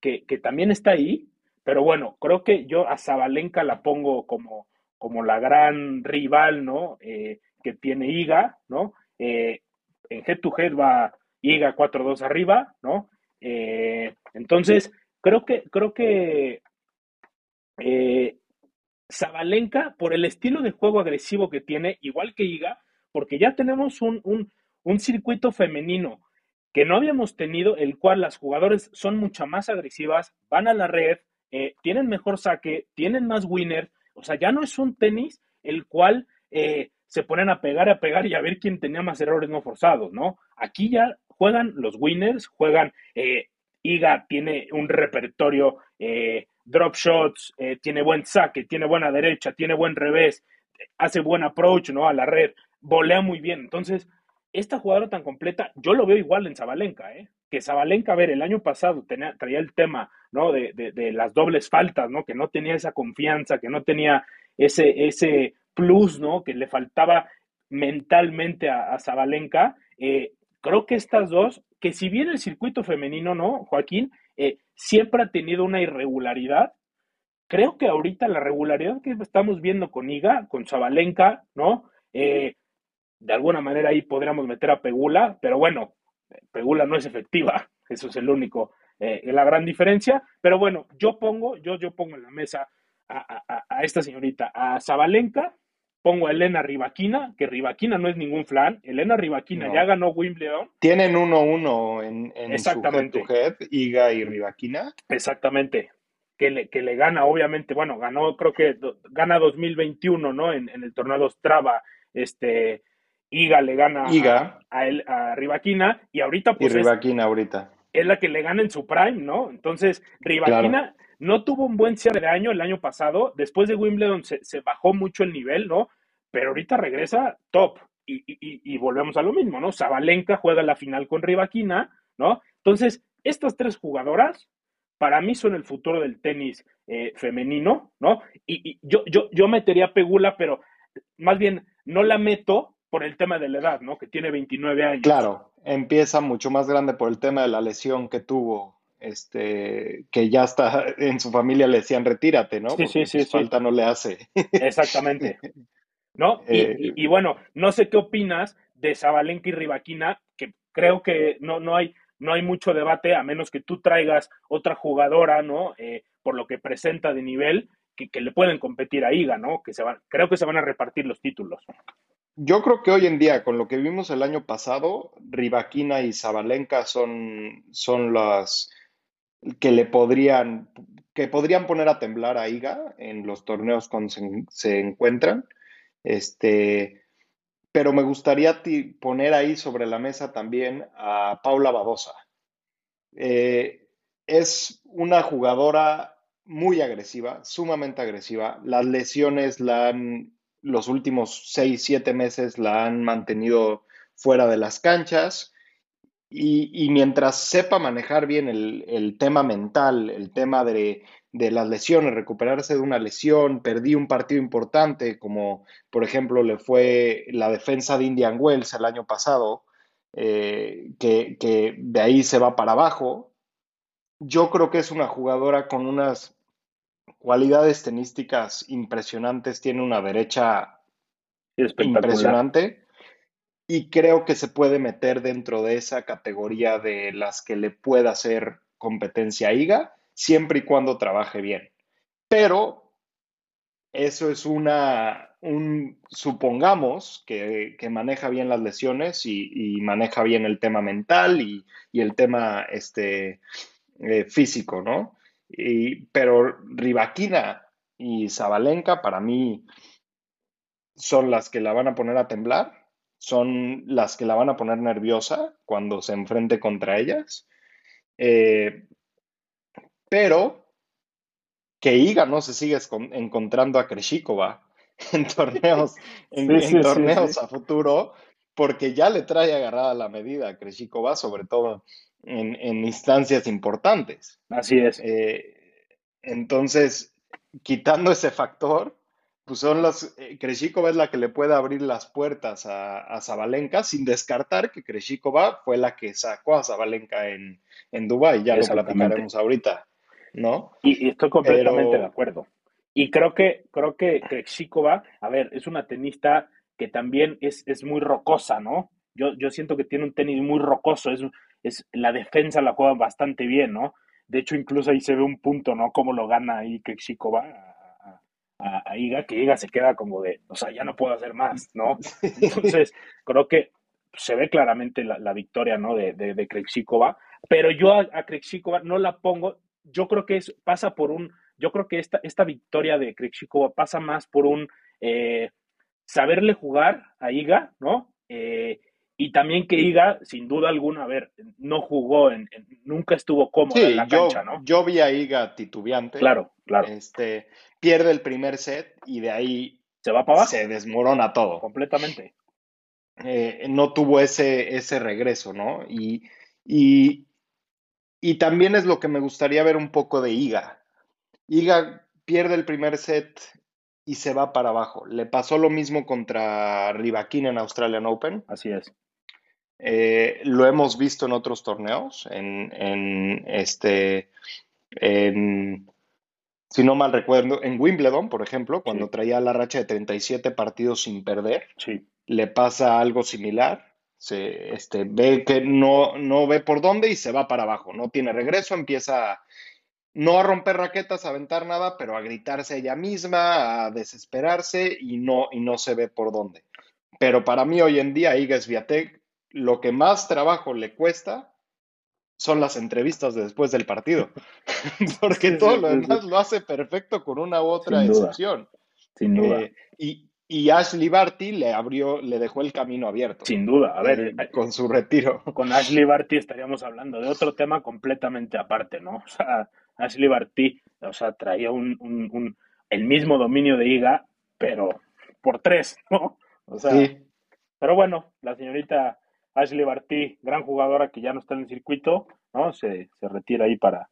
que, también está ahí, pero bueno, creo que yo a Zabalenka la pongo como, como la gran rival, ¿no? Eh, que tiene Iga, ¿no? Eh, en head to head va, Iga 4-2 arriba, ¿no? Eh, entonces, creo que, creo que Zabalenka, por el estilo de juego agresivo que tiene, igual que Iga, porque ya tenemos un, circuito femenino que no habíamos tenido, el cual las jugadoras son mucho más agresivas, van a la red, eh, tienen mejor saque, tienen más winners, o sea, ya no es un tenis el cual se ponen a pegar, a pegar y a ver quién tenía más errores no forzados, ¿no? Aquí ya juegan los winners, juegan, eh, Iga tiene un repertorio, eh, drop shots, eh, tiene buen saque, tiene buena derecha, tiene buen revés, hace buen approach, ¿no? A la red, volea muy bien. Entonces, esta jugadora tan completa, yo lo veo igual en Zabalenka, ¿eh? Que Zabalenka, a ver, el año pasado tenía, traía el tema, ¿no? De, de, las dobles faltas, ¿no? Que no tenía esa confianza, que no tenía ese, ese plus, ¿no? Que le faltaba mentalmente a, a Zabalenka. Eh, creo que estas dos, que si bien el circuito femenino, ¿no, Joaquín? Eh, siempre ha tenido una irregularidad. Creo que ahorita la regularidad que estamos viendo con Iga, con Zabalenka, ¿no? Eh, de alguna manera ahí podríamos meter a Pegula, pero bueno, Pegula no es efectiva, eso es el único, eh, la gran diferencia. Pero bueno, yo pongo, yo, yo pongo en la mesa a, a, esta señorita, a Zabalenka, pongo a Elena Rivaquina, que Rivaquina no es ningún flan, Elena Rivaquina ya ganó Wimbledon. Tienen 1-1 en, en Exactamente. su head to head, Iga y Rivaquina. Exactamente. Que le, que le gana, obviamente, bueno, ganó, creo que gana 2021, ¿no? En, en el torneo Strava, este, Iga le gana A, él, a Rivaquina y ahorita pues... Y Rivaquina ahorita. Es la que le gana en su prime, ¿no? Entonces, Rivaquina no tuvo un buen cierre de año el año pasado. Después de Wimbledon se, bajó mucho el nivel, ¿no? Pero ahorita regresa top. Y, y, volvemos a lo mismo, ¿no? Zabalenka juega la final con Rivaquina, ¿no? Entonces, estas tres jugadoras para mí son el futuro del tenis eh, femenino, ¿no? Y, yo, yo, yo metería Pegula, pero más bien no la meto por el tema de la edad, ¿no? Que tiene 29 años. Claro, empieza mucho más grande por el tema de la lesión que tuvo, este, que ya está en su familia le decían retírate, ¿no? Sí, sí, sí, pues falta no le hace. Exactamente. ¿No? Eh, y, bueno, no sé qué opinas de Zabalenka y Rivaquina, que creo que no, no, hay, no hay mucho debate, a menos que tú traigas otra jugadora, ¿no? Eh, por lo que presenta de nivel, que, que, le pueden competir a Iga, ¿no? Que se van, creo que se van a repartir los títulos. Yo creo que hoy en día, con lo que vimos el año pasado, Rivaquina y Zabalenka son, son las que le podrían, que podrían poner a temblar a Iga en los torneos cuando se, encuentran. Este, pero me gustaría poner ahí sobre la mesa también a Paula Badosa. Eh, es una jugadora muy agresiva, sumamente agresiva. Las lesiones la han los últimos seis, siete meses la han mantenido fuera de las canchas. Y, mientras sepa manejar bien el, tema mental, el tema de, las lesiones, recuperarse de una lesión, perdí un partido importante, como por ejemplo le fue la defensa de Indian Wells el año pasado, eh, que de ahí se va para abajo. Yo creo que es una jugadora con unas cualidades tenísticas impresionantes, tiene una derecha impresionante y creo que se puede meter dentro de esa categoría de las que le pueda hacer competencia a IGA, siempre y cuando trabaje bien. Pero eso es una, un, supongamos que, maneja bien las lesiones y, maneja bien el tema mental y, el tema este, eh, físico, ¿no? Pero Rivaquina y Zabalenka para mí son las que la van a poner a temblar, son las que la van a poner nerviosa cuando se enfrente contra ellas. Eh, pero que Iga no se sigue encontrando a Kreshikova en torneos, en, torneos a futuro, porque ya le trae agarrada la medida a Kreshikova, sobre todo en, instancias importantes. Así es. Eh, entonces, quitando ese factor, pues son las. Eh, Kreshikova es la que le puede abrir las puertas a, a Zabalenka, sin descartar que Kreshikova fue la que sacó a Zabalenka en, en Dubái. Ya lo platicaremos ahorita, ¿no? Y, estoy completamente de acuerdo. Y creo que, creo que Kreshikova, a ver, es una tenista que también es, es muy rocosa, ¿no? Yo, yo siento que tiene un tenis muy rocoso, es, es, la defensa la juega bastante bien, ¿no? De hecho, incluso ahí se ve un punto, ¿no? Cómo lo gana ahí Krejcikova a, a, a, Iga, que Iga se queda como de, o sea, ya no puedo hacer más, ¿no? Entonces, creo que se ve claramente la, victoria, ¿no? De, de, de pero yo a, a no la pongo, yo creo que es, pasa por un, yo creo que esta, esta victoria de Krejcikova pasa más por un eh, saberle jugar a Iga, ¿no? Eh, y también que Iga, sin duda alguna, a ver, no jugó, en, nunca estuvo cómodo en la cancha, ¿no? Yo vi a Iga titubeante. Claro, claro. Este, pierde el primer set y de ahí se va para abajo. Se desmorona todo. Completamente. Eh, no tuvo ese, ese regreso, ¿no? Y, y, y también es lo que me gustaría ver un poco de Iga. Iga pierde el primer set y se va para abajo. Le pasó lo mismo contra Rivaquín en Australian Open. Así es. Eh, lo hemos visto en otros torneos, en, este, si no mal recuerdo, en Wimbledon, por ejemplo, cuando traía la racha de 37 partidos sin perder. Sí. le pasa algo similar. Se este, ve que no, no ve por dónde y se va para abajo. No tiene regreso, empieza no a romper raquetas, a aventar nada, pero a gritarse ella misma, a desesperarse y no, y no se ve por dónde. Pero para mí hoy en día, Iga Swiatek, lo que más trabajo le cuesta son las entrevistas de después del partido. Porque todo lo demás lo hace perfecto con una u otra excepción. Sin duda. Eh, y, y Ashley Barty le abrió, le dejó el camino abierto. Sin duda, a ver, eh, eh, con su retiro. Con Ashley Barty estaríamos hablando de otro tema completamente aparte, ¿no? O sea, Ashley Barty, o sea, traía un, el mismo dominio de Iga, pero por tres, ¿no? O sea, pero bueno, la señorita Ashley Barty, gran jugadora que ya no está en el circuito, ¿no? Se, retira ahí para,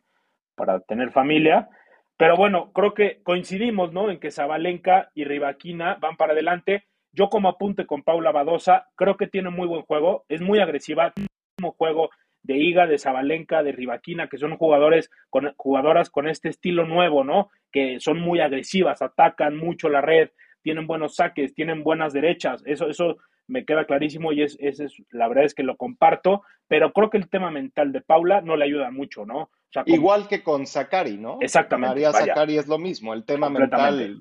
para tener familia. Pero bueno, creo que coincidimos, ¿no? En que Zabalenka y Rivaquina van para adelante. Yo como apunte con Paula Badosa, creo que tiene muy buen juego, es muy agresiva, como juego de Iga, de Zabalenka, de Rivaquina, que son jugadores con jugadoras con este estilo nuevo, ¿no? Que son muy agresivas, atacan mucho la red, tienen buenos saques, tienen buenas derechas. Eso eso me queda clarísimo y es, es, la verdad es que lo comparto, pero creo que el tema mental de Paula no le ayuda mucho, ¿no? Igual que con Sakari, ¿no? Exactamente. María Sakari es lo mismo, el tema mental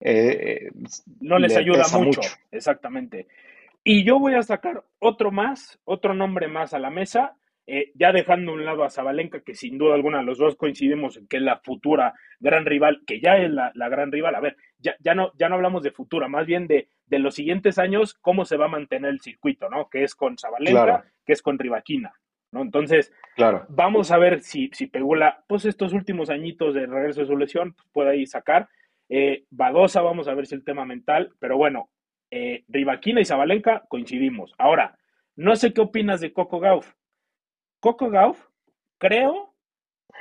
eh, no les ayuda mucho. Exactamente. Y yo voy a sacar otro más, otro nombre más a la mesa, eh, ya dejando a un lado a Zabalenka, que sin duda alguna los dos coincidimos en que es la futura gran rival, que ya es la, gran rival. A ver, ya, ya, no, ya no hablamos de futura, más bien de, de, los siguientes años, cómo se va a mantener el circuito, ¿no? Que es con Zabalenka, que es con Rivaquina, ¿no? Entonces, claro. vamos a ver si, si Pegula, pues estos últimos añitos de regreso de su lesión, pues, puede ahí sacar. Eh, Badosa, vamos a ver si el tema mental, pero bueno, eh, Rivaquina y Zabalenka coincidimos. Ahora, no sé qué opinas de Coco Gauff. Coco Gauff, creo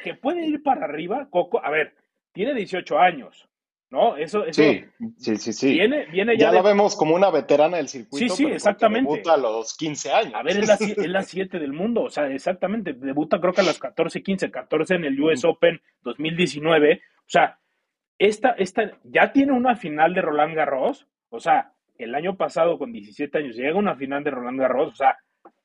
que puede ir para arriba. Coco, a ver, tiene 18 años, ¿no? Eso, eso sí, sí, sí, sí. Viene, viene ya, ya la vemos como una veterana del circuito. Sí, sí, exactamente. Debuta a los 15 años. A ver, es la, 7 del mundo, o sea, exactamente. Debuta creo que a los 14, 15, 14 en el US Open 2019. O sea, esta, esta ya tiene una final de Roland Garros. O sea, el año pasado con 17 años llega una final de Roland Garros. O sea,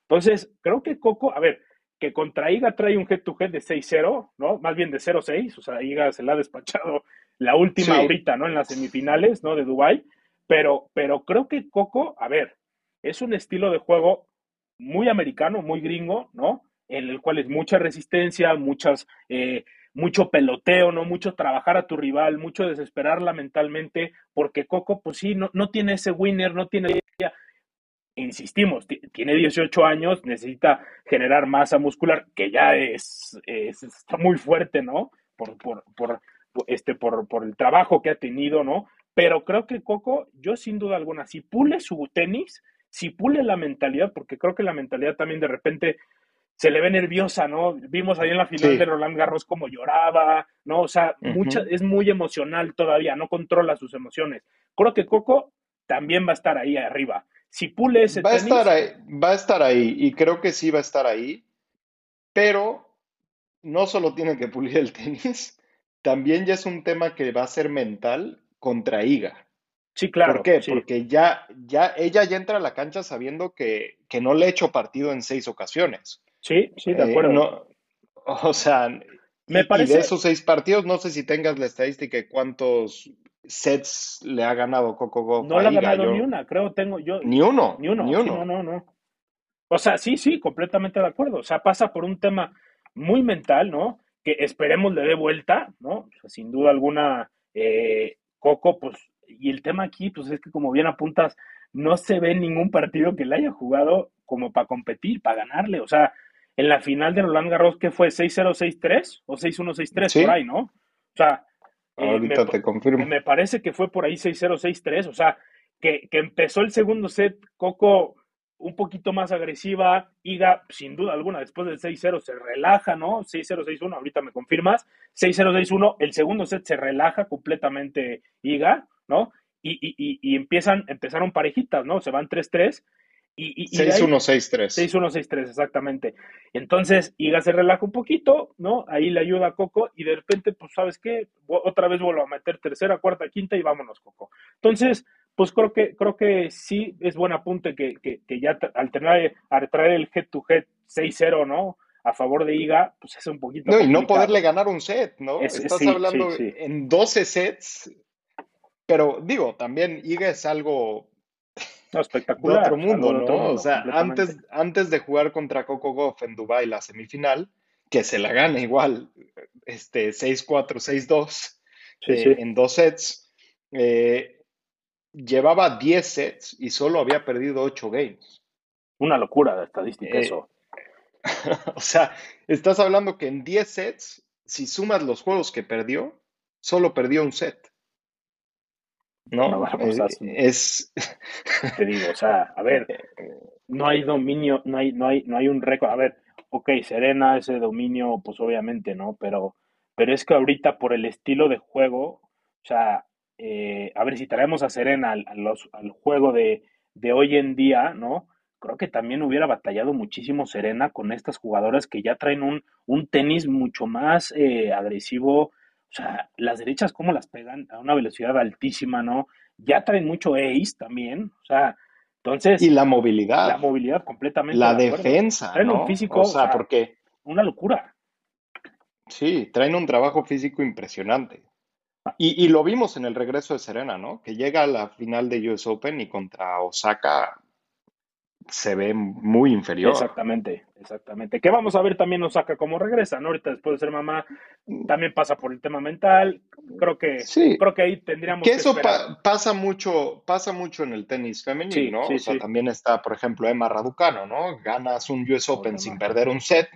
entonces creo que Coco, a ver, que contra Iga trae un head-to-head de 6-0, ¿no? Más bien de 0-6, o sea, Iga se la ha despachado la última ahorita, ¿no? En las semifinales, ¿no? De Dubai, pero, pero creo que Coco, a ver, es un estilo de juego muy americano, muy gringo, ¿no? En el cual es mucha resistencia, muchas, eh, mucho peloteo, ¿no? Mucho trabajar a tu rival, mucho desesperarla mentalmente, porque Coco, pues sí, no, no tiene ese winner, no tiene insistimos, tiene 18 años, necesita generar masa muscular, que ya es, está muy fuerte, ¿no? Por, por, por, este, por, por el trabajo que ha tenido, ¿no? Pero creo que Coco, yo sin duda alguna, si pule su tenis, si pule la mentalidad, porque creo que la mentalidad también de repente se le ve nerviosa, ¿no? Vimos ahí en la final de Roland Garros como lloraba, ¿no? O sea, mucha, es muy emocional todavía, no controla sus emociones. Creo que Coco también va a estar ahí arriba. Si pule ese va a estar ahí, va a estar ahí y creo que sí va a estar ahí, pero no solo tiene que pulir el tenis, también ya es un tema que va a ser mental contra Iga. Sí, claro. ¿Por qué? Porque ya, ya ella ya entra a la cancha sabiendo que, que no le he hecho partido en seis ocasiones. Sí, sí, de acuerdo. no, o sea, me parece... de esos seis partidos, no sé si tengas la estadística de cuántos sets le ha ganado Coco Gauff. No le ha ganado ni una, creo tengo yo. Ni uno. Ni uno. Ni uno. no, no, no. O sea, sí, sí, completamente de acuerdo. O sea, pasa por un tema muy mental, ¿no? Que esperemos le dé vuelta, ¿no? O sea, sin duda alguna, eh, Coco, pues, y el tema aquí, pues es que como bien apuntas, no se ve ningún partido que le haya jugado como para competir, para ganarle. O sea, en la final de Roland Garros, ¿qué fue? ¿6-0, 6-3? ¿O 6-1, 6-3? Por ahí, ¿no? O sea, eh, Ahorita me, te confirmo. Me parece que fue por ahí 6-0, 6-3. O sea, que, que, empezó el segundo set, Coco un poquito más agresiva, Iga, sin duda alguna, después del 6-0 se relaja, ¿no? 6-0, 6-1, ahorita me confirmas. 6-0, 6-1, el segundo set se relaja completamente Iga, ¿no? Y, y, y, empiezan, empezaron parejitas, ¿no? Se van 3-3 y, 6-1-6-3. 6-1-6-3, exactamente. Entonces, Iga se relaja un poquito, ¿no? Ahí le ayuda a Coco y de repente, pues, ¿sabes qué? Otra vez vuelvo a meter tercera, cuarta, quinta y vámonos, Coco. Entonces, pues creo que, creo que sí es buen apunte que, que, que ya al tener, al traer el head-to-head 6-0, ¿no? A favor de IGA, pues es un poquito. No, y no poderle ganar un set, ¿no? Es- Estás sí, hablando sí, sí. en 12 sets, pero digo, también IGA es algo No, de espectacular. otro mundo, de ¿no? otro mundo, o sea, antes, antes de jugar contra Coco Goff en Dubai la semifinal, que se la gana igual, este, 6-4, 6-2 Sí, eh, sí. en dos sets, eh, llevaba 10 sets y solo había perdido 8 games. Una locura de estadística Eh, eso. O sea, estás hablando que en 10 sets, si sumas los juegos que perdió, solo perdió un set. ¿No? No, Eh, es, Te digo, o sea, a ver, no hay dominio, no hay, no hay, no hay un récord. A ver, ok, Serena, ese dominio, pues obviamente, ¿no? Pero, pero es que ahorita por el estilo de juego, o sea, eh, a ver, si traemos a Serena al, los- al juego de, de hoy en día, ¿no? Creo que también hubiera batallado muchísimo Serena con estas jugadoras que ya traen un, un tenis mucho más eh, agresivo. O sea, las derechas, cómo las pegan a una velocidad altísima, ¿no? Ya traen mucho ace también. O sea, entonces, y la movilidad, la movilidad completamente. la de defensa, Traen un ¿no? físico, O o sea, sea, porque Una locura. sí, traen un trabajo físico impresionante. Y, y lo vimos en el regreso de Serena, ¿no? Que llega a la final de US Open y contra Osaka se ve muy inferior. Exactamente, exactamente. Que vamos a ver también Osaka cómo regresa, ¿no? Ahorita después de ser mamá, también pasa por el tema mental. Creo que, Sí. creo que ahí tendríamos Que que eso pa- pasa mucho, pasa mucho en el tenis femenil, Sí, ¿no? sí, o sea, sí. también está, por ejemplo, Emma Raducano, ¿no? Ganas un US Open sin perder un set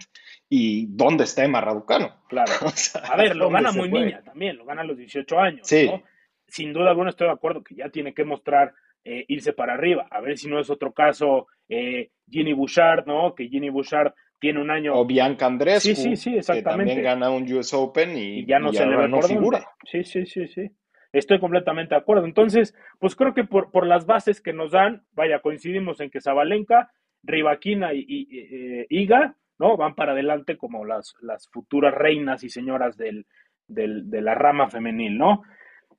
y ¿dónde está Emma Raducano? Claro. O sea, A ver, lo ¿dónde gana muy fue? niña también, lo gana a los 18 años, Sí. ¿no? Sin duda alguna estoy de acuerdo que ya tiene que mostrar eh, irse para arriba. A ver si no es otro caso eh, Ginny Bouchard, ¿no? Que Ginny Bouchard tiene un año O Bianca Andrescu, Sí, sí, sí, que exactamente. también gana un US Open y, y ya no y se le no figura. Sí, sí, sí, sí. Estoy completamente de acuerdo. Entonces, pues creo que por, por las bases que nos dan, vaya, coincidimos en que Zabalenka, Rivaquina y, eh, Iga, ¿no? Van para adelante como las, las futuras reinas y señoras del, del- de la rama femenil, ¿no?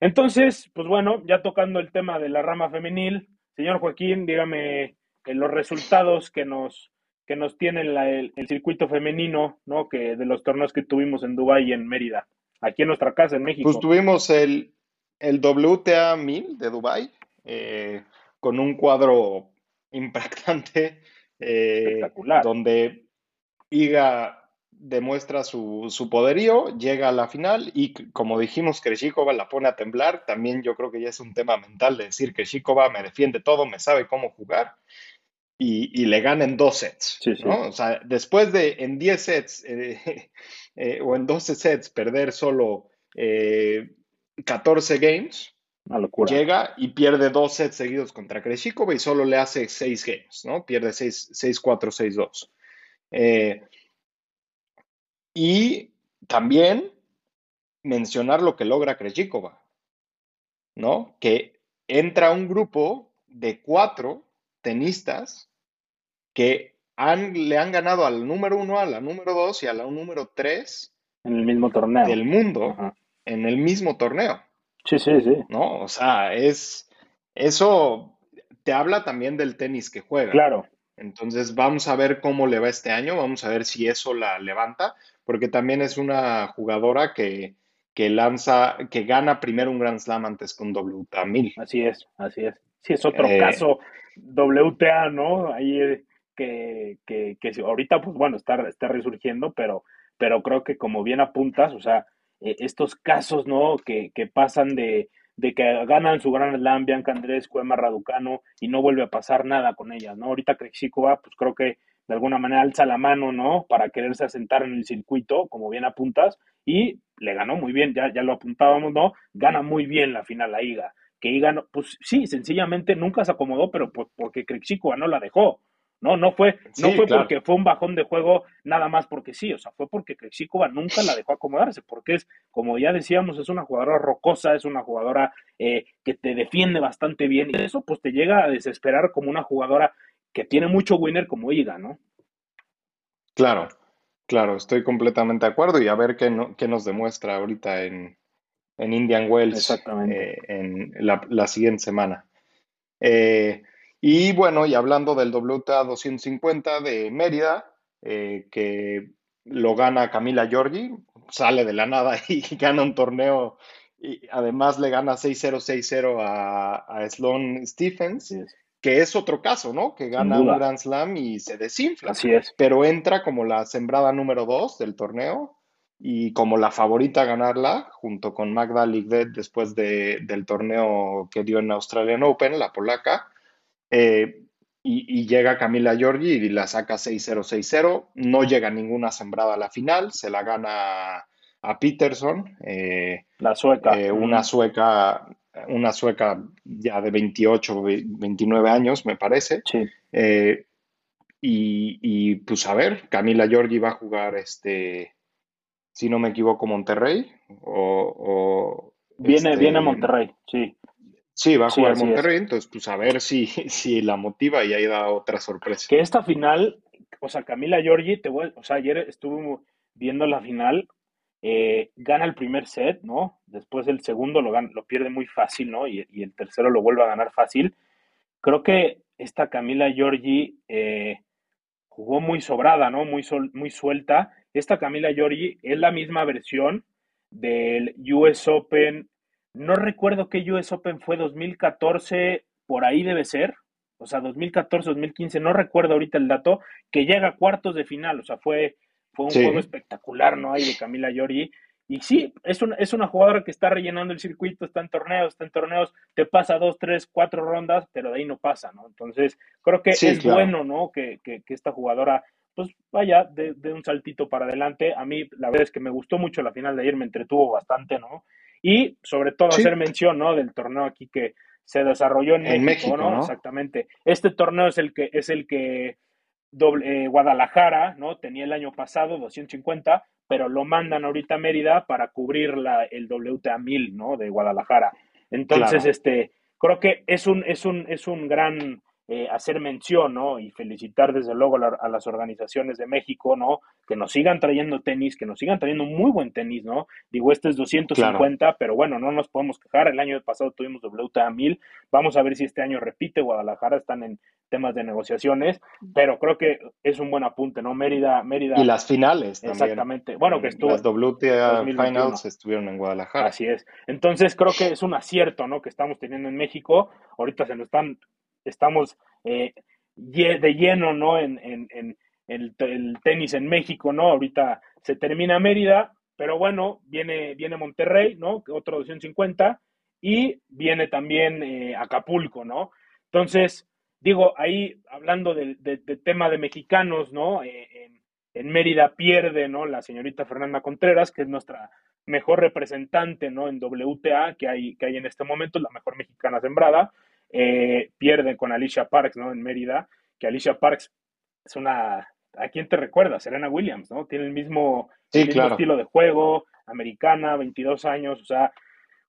Entonces, pues bueno, ya tocando el tema de la rama femenil, señor Joaquín, dígame eh, los resultados que nos, que nos tiene la- el, el circuito femenino, ¿no? Que de los torneos que tuvimos en Dubái y en Mérida, aquí en nuestra casa en México. Pues tuvimos el, el WTA 1000 de Dubai eh, con un cuadro impactante eh, Espectacular. donde Iga demuestra su, su poderío, llega a la final y como dijimos, Krejcikova la pone a temblar. También yo creo que ya es un tema mental de decir que Krejcikova me defiende todo, me sabe cómo jugar y, y le gana en dos sets, Sí, sí. ¿no? O sea, después de en 10 sets eh, eh, o en 12 sets perder solo eh, 14 games, Una locura. llega y pierde dos sets seguidos contra Krejcikova y solo le hace 6 games, ¿no? Pierde 6-4, 6-2. Eh, y también mencionar lo que logra Krejcikova, ¿no? Que entra un grupo de cuatro tenistas que han, le han ganado al número uno, a la número dos y a la número tres En el mismo torneo. del mundo Ajá. en el mismo torneo, Sí, sí, sí. ¿no? O sea, es eso te habla también del tenis que juega. Claro. Entonces vamos a ver cómo le va este año, vamos a ver si eso la levanta, porque también es una jugadora que, que lanza, que gana primero un Grand Slam antes que un WTA 1000. Así es, así es. Sí, es otro Eh, caso WTA, ¿no? Ahí eh, que, que, que si- ahorita, pues bueno, está, está resurgiendo, pero, pero creo que como bien apuntas, o sea, eh, estos casos, ¿no? Que, que pasan de, de que ganan su Gran Slam, Bianca Andrés, Emma Raducano, y no vuelve a pasar nada con ellas, ¿no? Ahorita Krejcikova, pues creo que de alguna manera alza la mano, ¿no? Para quererse asentar en el circuito, como bien apuntas, y le ganó muy bien, ya, ya lo apuntábamos, ¿no? Gana muy bien la final la Iga que Iga, no- pues sí, sencillamente nunca se acomodó, pero pues porque Krejcikova no la dejó. No, no fue, no fue claro. porque fue un bajón de juego nada más porque sí, o sea, fue porque Krejcikova nunca la dejó acomodarse, porque es, como ya decíamos, es una jugadora rocosa, es una jugadora eh, que te defiende bastante bien y eso pues te llega a desesperar como una jugadora que tiene mucho winner como Iga, ¿no? Claro, claro, estoy completamente de acuerdo y a ver qué, no- qué nos demuestra ahorita en, en Indian Wells Exactamente. eh, en la, la siguiente semana. Eh, y bueno, y hablando del WTA 250 de Mérida, eh, que lo gana Camila Giorgi, sale de la nada y gana un torneo y además le gana 6-0, 6-0 a, a Sloane Stephens, es. Que es otro caso, ¿no? Que gana un Grand Slam y se desinfla, Así es. pero entra como la sembrada número 2 del torneo y como la favorita a ganarla, junto con Magda Ligdet después de- del torneo que dio en Australian Open, la polaca. Eh, y, y llega Camila Giorgi y la saca 6-0, 6-0. No llega ninguna sembrada a la final, se la gana a Peterson, eh, La sueca. eh, una sueca, una sueca ya de 28, ve- 29 años, me parece. Sí. Eh, y, y, pues a ver, Camila Giorgi va a jugar este, si no me equivoco, Monterrey. O, o, Viene, este, viene a Monterrey, sí. Sí, va a Sí, jugar es. Monterrey, entonces pues a ver si, si la motiva y ahí da otra sorpresa. Que esta final, o sea, Camila Giorgi, te voy, o sea, ayer estuve viendo la final, eh, gana el primer set, ¿no? Después el segundo lo, gana, lo pierde muy fácil, ¿no? Y, el tercero lo vuelve a ganar fácil. Creo que esta Camila Giorgi eh, jugó muy sobrada, ¿no? Muy, sol, muy suelta. Esta Camila Giorgi es la misma versión del US Open. No recuerdo qué US Open fue 2014, por ahí debe ser. O sea, 2014, 2015, no recuerdo ahorita el dato, que llega a cuartos de final. O sea, fue, fue un Sí. juego espectacular, ¿no? Ahí de Camila Giorgi. Y sí, es, un, es una jugadora que está rellenando el circuito, está en torneos, está en torneos, te pasa dos, tres, cuatro rondas, pero de ahí no pasa, ¿no? Entonces, creo que Sí, es claro. bueno, ¿no? Que, que, que esta jugadora, pues vaya, de, de, un saltito para adelante. A mí, la verdad es que me gustó mucho la final de ayer, me entretuvo bastante, ¿no? Y sobre todo Sí. hacer mención, ¿no? Del torneo aquí que se desarrolló en, En México, México, ¿no? ¿no? Exactamente. Este torneo es el que, es el que doble, eh, Guadalajara, ¿no? Tenía el año pasado 250, pero lo mandan ahorita a Mérida para cubrir la, el WTA 1000, ¿no? De Guadalajara. Entonces, Claro. este, creo que es un, es un, es un gran eh, hacer mención, ¿no? Y felicitar desde luego a, la- a las organizaciones de México, ¿no? Que nos sigan trayendo tenis, que nos sigan trayendo muy buen tenis, ¿no? Digo, este es 250, pero bueno, no nos podemos quejar. El año pasado tuvimos WTA 1000. Vamos a ver si este año repite. Guadalajara están en temas de negociaciones, pero creo que es un buen apunte, ¿no? Mérida, Mérida. Y las finales también. Exactamente. Bueno, que estuvo Las WTA 2021. Finals estuvieron en Guadalajara. Así es. Entonces creo que es un acierto, ¿no? Que estamos teniendo en México. Ahorita se nos están, estamos eh, de lleno, ¿no? En, en, en el, el tenis en México, ¿no? Ahorita se termina Mérida, pero bueno, viene, viene Monterrey, ¿no? Otro 250 y viene también eh, Acapulco, ¿no? Entonces, digo, ahí hablando del de, de tema de mexicanos, ¿no? Eh, en, en Mérida pierde, ¿no? La señorita Fernanda Contreras, que es nuestra mejor representante, ¿no? En WTA que hay, que hay en este momento, la mejor mexicana sembrada. Eh, pierde con Alicia Parks, ¿no? En Mérida, que Alicia Parks es una... ¿A quién te recuerda? Serena Williams, ¿no? Tiene el mismo, Sí, el mismo claro. estilo de juego, americana, 22 años, o sea,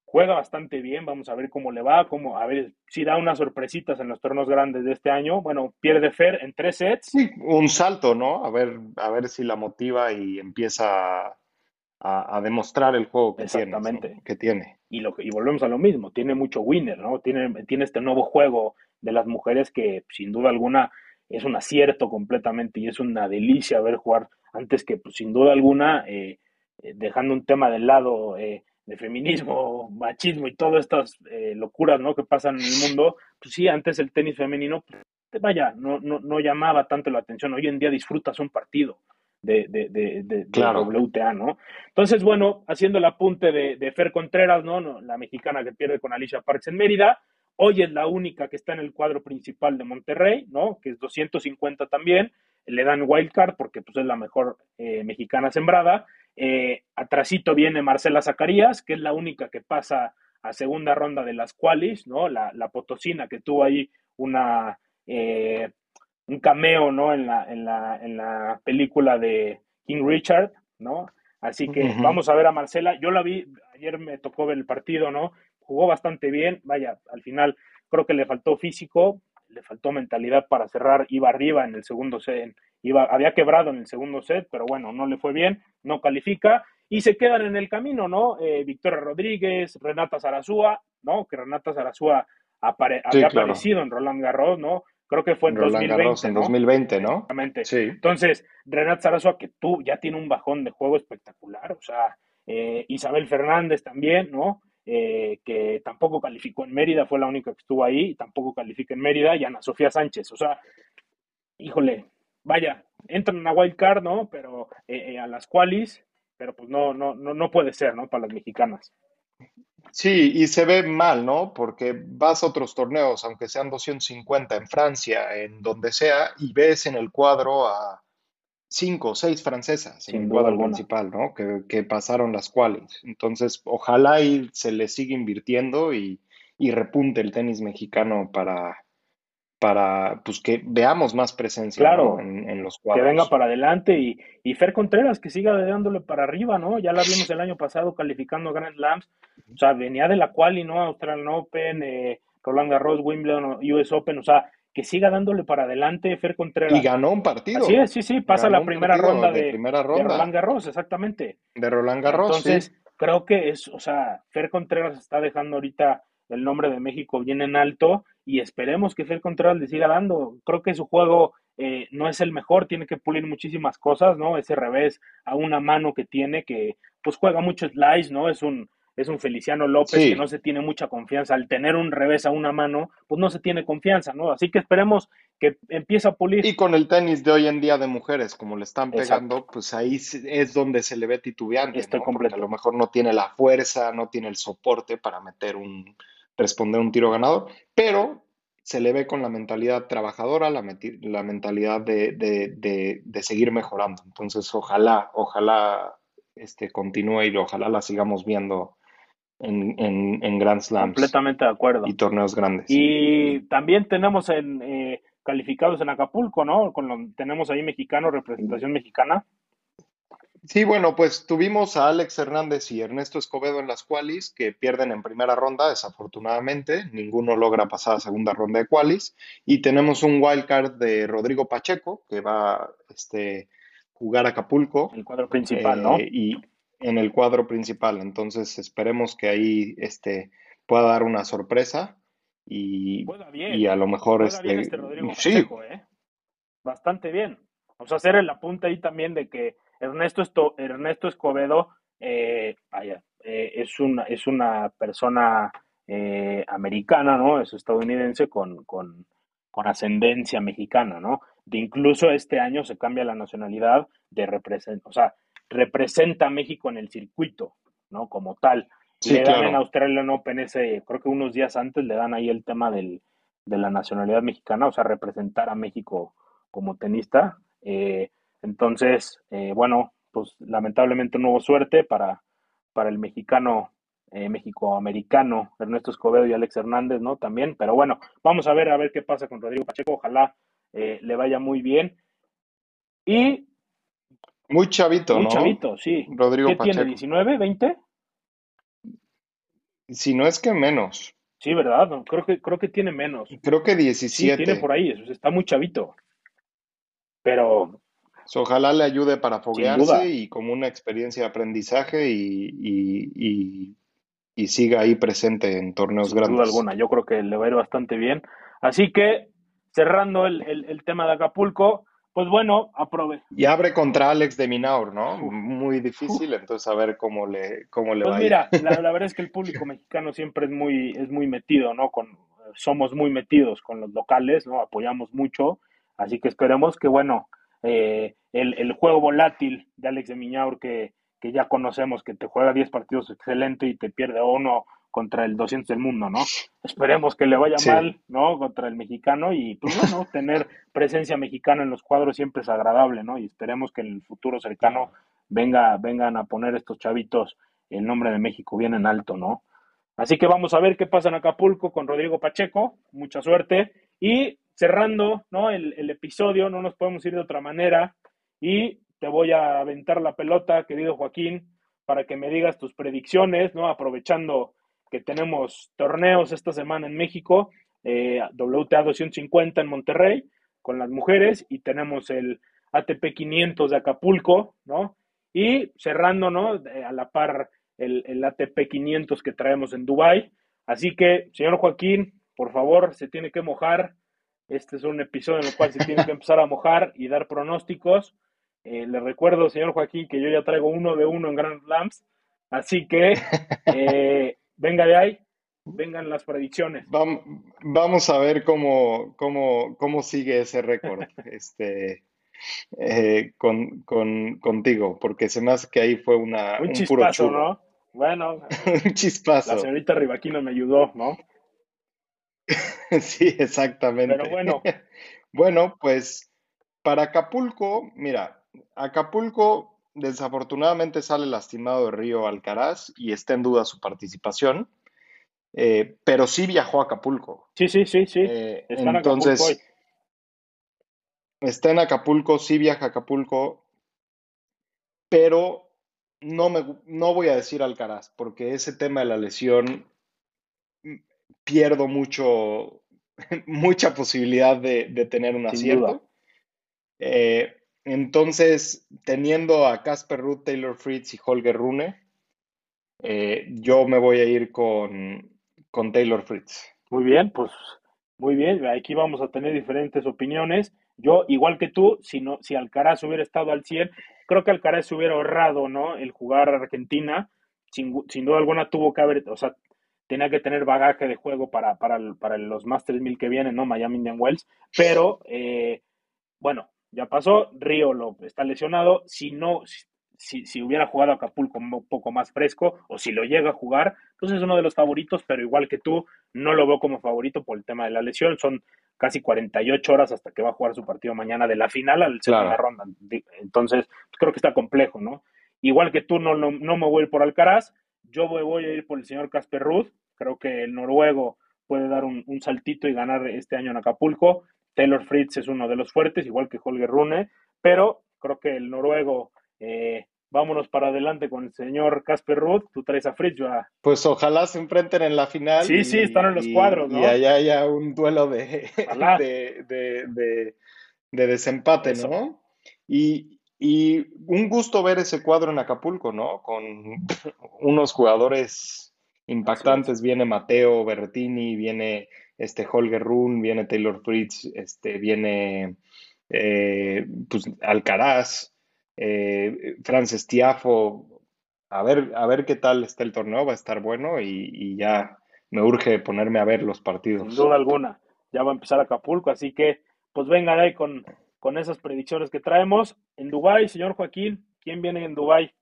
juega bastante bien, vamos a ver cómo le va, cómo, a ver si da unas sorpresitas en los torneos grandes de este año. Bueno, pierde Fer en tres sets. Sí, un salto, ¿no? A ver, a ver si la motiva y empieza a, a demostrar el juego que tiene, Exactamente. ¿no? que tiene. Y, lo, y volvemos a lo mismo, tiene mucho winner, ¿no? Tiene, tiene este nuevo juego de las mujeres que sin duda alguna es un acierto completamente y es una delicia ver jugar antes que pues, sin duda alguna, eh, eh, dejando un tema del lado eh, de feminismo, machismo y todas estas eh, locuras ¿no? que pasan en el mundo, pues sí, antes el tenis femenino, pues, vaya, no, no, no llamaba tanto la atención. Hoy en día disfrutas un partido de, de, de, de, Claro. de WTA, ¿no? Entonces, bueno, haciendo el apunte de, Fer Contreras, ¿no? La mexicana que pierde con Alicia Parks en Mérida. Hoy es la única que está en el cuadro principal de Monterrey, ¿no? Que es 250 también. Le dan wildcard porque pues, es la mejor eh, mexicana sembrada. Eh, atrasito viene Marcela Zacarías, que es la única que pasa a segunda ronda de las qualis, ¿no? La, la potosina que tuvo ahí una, eh, un cameo, ¿no? En la, en, la, en la película de King Richard, ¿no? Así que vamos a ver a Marcela. Yo la vi, ayer me tocó ver el partido, ¿no? Jugó bastante bien. Vaya, al final creo que le faltó físico, le faltó mentalidad para cerrar. Iba arriba en el segundo set, iba, había quebrado en el segundo set, pero bueno, no le fue bien, no califica. Y se quedan en el camino, ¿no? Eh, Victoria Rodríguez, Renata Zarazúa, ¿no? Que Renata Zarazúa había aparecido en Roland Garros, ¿no? Creo que fue en Roland 2020. Garros en 2020, ¿no? Exactamente. Sí. Entonces, Renat Sarasoa, que tú ya tiene un bajón de juego espectacular, o sea, eh, Isabel Fernández también, ¿no? Eh, que tampoco calificó en Mérida, fue la única que estuvo ahí, tampoco califica en Mérida, y Ana Sofía Sánchez, o sea, híjole, vaya, entran en la wild card, ¿no? Pero eh, a las qualis, pero pues no, no, no, no puede ser, ¿no? Para las mexicanas. Sí, y se ve mal, ¿no? Porque vas a otros torneos, aunque sean 250 en Francia, en donde sea, y ves en el cuadro a cinco o seis francesas en el cuadro principal, ¿no? Que, pasaron las cuales. Entonces, ojalá y se le siga invirtiendo y, repunte el tenis mexicano para, para pues que veamos más presencia en, los cuadros. Que venga para adelante y, y Fer Contreras que siga dándole para arriba, ¿no? Ya la vimos el año pasado calificando Grand Slams, o sea, venía de la cual y no Australian Open, eh, Roland Garros, Wimbledon, US Open, o sea, que siga dándole para adelante Fer Contreras. Y ganó un partido. Sí, sí, sí, pasa la primera ronda de, primera ronda de, Roland Garros, exactamente. De Roland Garros. Entonces, creo que es, o sea, Fer Contreras está dejando ahorita el nombre de México bien en alto y esperemos que Fer Contreras le siga dando. Creo que su juego eh, no es el mejor, tiene que pulir muchísimas cosas, ¿no? Ese revés a una mano que tiene, que pues juega mucho slice, ¿no? Es un es un Feliciano López que no se tiene mucha confianza. Al tener un revés a una mano, pues no se tiene confianza, ¿no? Así que esperemos que empiece a pulir. Y con el tenis de hoy en día de mujeres, como le están pegando, pues ahí es donde se le ve titubeante. Estoy a lo mejor no tiene la fuerza, no tiene el soporte para meter un, responder un tiro ganador, pero se le ve con la mentalidad trabajadora, la, la mentalidad de, de, de, seguir mejorando. Entonces, ojalá, ojalá este, continúe y ojalá la sigamos viendo en, en, Grand Slams. Completamente de acuerdo. Y torneos grandes. Y también tenemos en eh, calificados en Acapulco, ¿no? Con tenemos ahí mexicano, representación mexicana. Sí, bueno, pues tuvimos a Alex Hernández y Ernesto Escobedo en las qualis que pierden en primera ronda, desafortunadamente. Ninguno logra pasar a segunda ronda de qualis. Y tenemos un wildcard de Rodrigo Pacheco, que va a este, jugar Acapulco. El cuadro principal, ¿no? Eh, y en el cuadro principal. Entonces esperemos que ahí este, pueda dar una sorpresa y, y a lo mejor este, este sí. ¿eh? bastante bien. Vamos a hacer el apunte ahí también de que Ernesto, Esto, Ernesto Escobedo eh, vaya, eh, es, una, es una persona americana, ¿no? Es estadounidense con, con, con ascendencia mexicana, ¿no? De incluso este año se cambia la nacionalidad de representación, o sea, representa a México en el circuito, ¿no? Como tal. le dan en Australian Open ese, creo que unos días antes le dan ahí el tema del, de la nacionalidad mexicana, o sea, representar a México como tenista. Eh, entonces, eh, bueno, pues lamentablemente no hubo suerte para, para el mexicano, eh, México-americano Ernesto Escobedo y Alex Hernández, ¿no? También, pero bueno, vamos a ver a ver qué pasa con Rodrigo Pacheco, ojalá le vaya muy bien. Y muy chavito, Muy chavito, sí. Rodrigo ¿Qué tiene, 19, 20? Si no es que menos. Sí, ¿verdad? creo, que, creo que tiene menos. Creo que 17. Sí, tiene por ahí, está muy chavito. Pero... ojalá le ayude para foguearse y como una experiencia de aprendizaje y, y, siga ahí presente en torneos Sin grandes. duda alguna, yo creo que le va a ir bastante bien. Así que, cerrando el, el tema de Acapulco, pues bueno, aprove. Y abre contra Alex de Minaur, ¿no? Muy difícil, entonces a ver cómo le, cómo le pues va. Mira, la, la, verdad es que el público mexicano siempre es muy, es muy metido, ¿no? Con, somos muy metidos con los locales, ¿no? Apoyamos mucho, así que esperemos que, bueno, eh, el, el, juego volátil de Alex de Minaur que, que ya conocemos, que te juega 10 partidos excelente y te pierde uno contra el 200 del mundo, ¿no? Esperemos que le vaya mal, ¿no? Contra el mexicano y, pues bueno, tener presencia mexicana en los cuadros siempre es agradable, ¿no? Y esperemos que en el futuro cercano venga, vengan a poner estos chavitos el nombre de México bien en alto, ¿no? Así que vamos a ver qué pasa en Acapulco con Rodrigo Pacheco, mucha suerte. Y cerrando, ¿no? El, el episodio, no nos podemos ir de otra manera. Y te voy a aventar la pelota, querido Joaquín, para que me digas tus predicciones, ¿no? Aprovechando que tenemos torneos esta semana en México, eh, WTA 250 en Monterrey con las mujeres y tenemos el ATP 500 de Acapulco, ¿no? Y cerrando, ¿no? A la par el, ATP 500 que traemos en Dubai. Así que, señor Joaquín, por favor, se tiene que mojar. Este es un episodio en el cual se tiene que empezar a mojar y dar pronósticos. Eh, le recuerdo, señor Joaquín, que yo ya traigo uno de uno en Grand Slams. Así que eh, venga de ahí, vengan las predicciones. Vamos a ver cómo, cómo, cómo sigue ese récord este, eh, con, con, contigo, porque se me hace que ahí fue una, un, chispazo, ¿no? Bueno, un chispazo. La señorita Rivaquino me ayudó, ¿no? sí, exactamente. Pero bueno. bueno, pues para Acapulco, mira, Acapulco desafortunadamente sale lastimado de Río Alcaraz y está en duda su participación, eh, pero sí viajó a Acapulco. Sí, sí, sí, sí. Eh, entonces, está en Acapulco, sí viaja a Acapulco, pero no, me, no voy a decir Alcaraz, porque ese tema de la lesión mm, pierdo mucho, mucha posibilidad de, tener un acierto. Eh, entonces, teniendo a Casper Ruth, Taylor Fritz y Holger Rune, eh, yo me voy a ir con, con Taylor Fritz. Muy bien, pues muy bien. Aquí vamos a tener diferentes opiniones. Yo, igual que tú, si, no, si Alcaraz hubiera estado al 100, creo que Alcaraz se hubiera ahorrado, ¿no? El jugar a Argentina. Sin, duda alguna tuvo que haber, o sea, tenía que tener bagaje de juego para, para, para los Masters 1000 que vienen, ¿no? Miami Indian Wells. Pero, eh, bueno, ya pasó, Río lo está lesionado, si no, si, si, hubiera jugado Acapulco un poco más fresco, o si lo llega a jugar, entonces es uno de los favoritos, pero igual que tú, no lo veo como favorito por el tema de la lesión, son casi 48 horas hasta que va a jugar su partido mañana de la final al segunda ronda, entonces pues, creo que está complejo, ¿no? Igual que tú, no, no, me voy a ir por Alcaraz, yo voy, a ir por el señor Casper Ruth, creo que el noruego puede dar un, un saltito y ganar este año en Acapulco, Taylor Fritz es uno de los fuertes, igual que Holger Rune, pero creo que el noruego, eh, vámonos para adelante con el señor Casper Ruth, tú traes a Fritz, yo Pues ojalá se enfrenten en la final. Sí, sí, están en los cuadros, ¿no? Y allá haya un duelo de, de, desempate, ¿no? Y, y un gusto ver ese cuadro en Acapulco, ¿no? Con unos jugadores impactantes. Viene Mateo Berrettini, viene este Holger Run, viene Taylor Fritz, este, viene eh, pues, Alcaraz, eh, Frances Tiafo. A ver, a ver qué tal está el torneo, va a estar bueno y, ya me urge ponerme a ver los partidos. Sin duda alguna, ya va a empezar Acapulco, así que pues vengan ahí con, con esas predicciones que traemos. En Dubái, señor Joaquín, ¿quién viene en Dubái?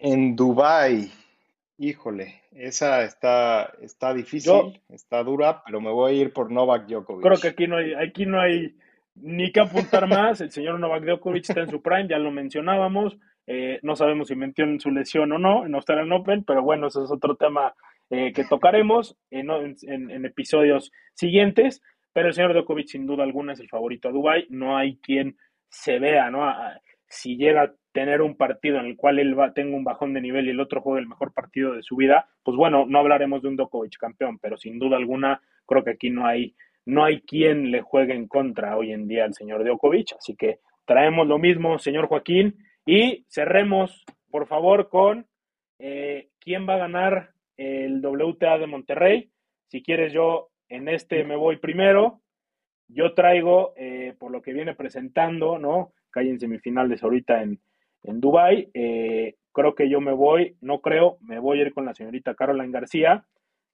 En Dubái, Híjole, esa está, está difícil, está dura, pero me voy a ir por Novak Djokovic. Creo que aquí no hay, aquí no hay ni que apuntar más. El señor Novak Djokovic está en su prime, ya lo mencionábamos. Eh, no sabemos si metió en su lesión o no en Australian Open, pero bueno, ese es otro tema eh, que tocaremos en, en, episodios siguientes. Pero el señor Djokovic, sin duda alguna, es el favorito a Dubai. No hay quien se vea, ¿no? si llega tener un partido en el cual él va, tenga un bajón de nivel y el otro juegue el mejor partido de su vida, pues bueno, no hablaremos de un Djokovic campeón, pero sin duda alguna creo que aquí no hay, no hay quien le juegue en contra hoy en día al señor Djokovic, así que traemos lo mismo, señor Joaquín, y cerremos, por favor, con eh, quién va a ganar el WTA de Monterrey. Si quieres, yo en este me voy primero. Yo traigo, eh, por lo que viene presentando, ¿no? Calle en semifinales ahorita en, en Dubai. Eh, creo que yo me voy, no creo, me voy a ir con la señorita Caroline García,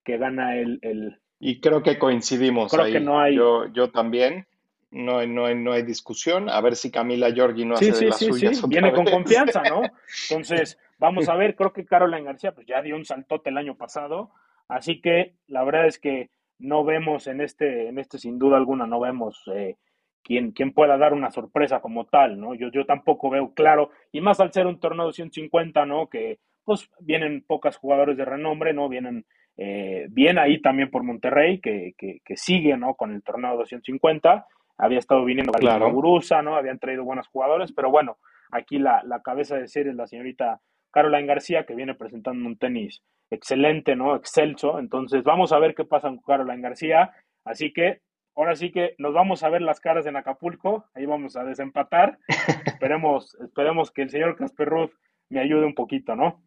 que gana el... el y creo que coincidimos creo Que no hay... yo, yo también. No hay, no, no hay discusión. A ver si Camila Giorgi no hace de las suyas. Sí. Viene con confianza, ¿no? Entonces, vamos a ver. Creo que Caroline García pues ya dio un saltote el año pasado. Así que la verdad es que no vemos en este, en este sin duda alguna, no vemos eh, quien, pueda dar una sorpresa como tal, ¿no? Yo, yo tampoco veo claro, y más al ser un torneo de 150, ¿no? Que pues vienen pocas jugadores de renombre, ¿no? Vienen eh, bien ahí también por Monterrey, que, que, sigue, ¿no? Con el torneo de 250. Había estado viniendo claro. Gurusa, ¿no? Habían traído buenos jugadores, pero bueno, aquí la, la cabeza de serie es la señorita Caroline García, que viene presentando un tenis excelente, ¿no? Excelso. Entonces, vamos a ver qué pasa con Caroline García. Así que ahora sí que nos vamos a ver las caras en Acapulco, ahí vamos a desempatar. esperemos, esperemos que el señor Casper Ruth me ayude un poquito, ¿no?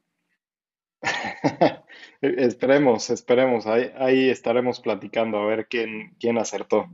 Esperemos, esperemos. Ahí, ahí estaremos platicando a ver quién, quién acertó.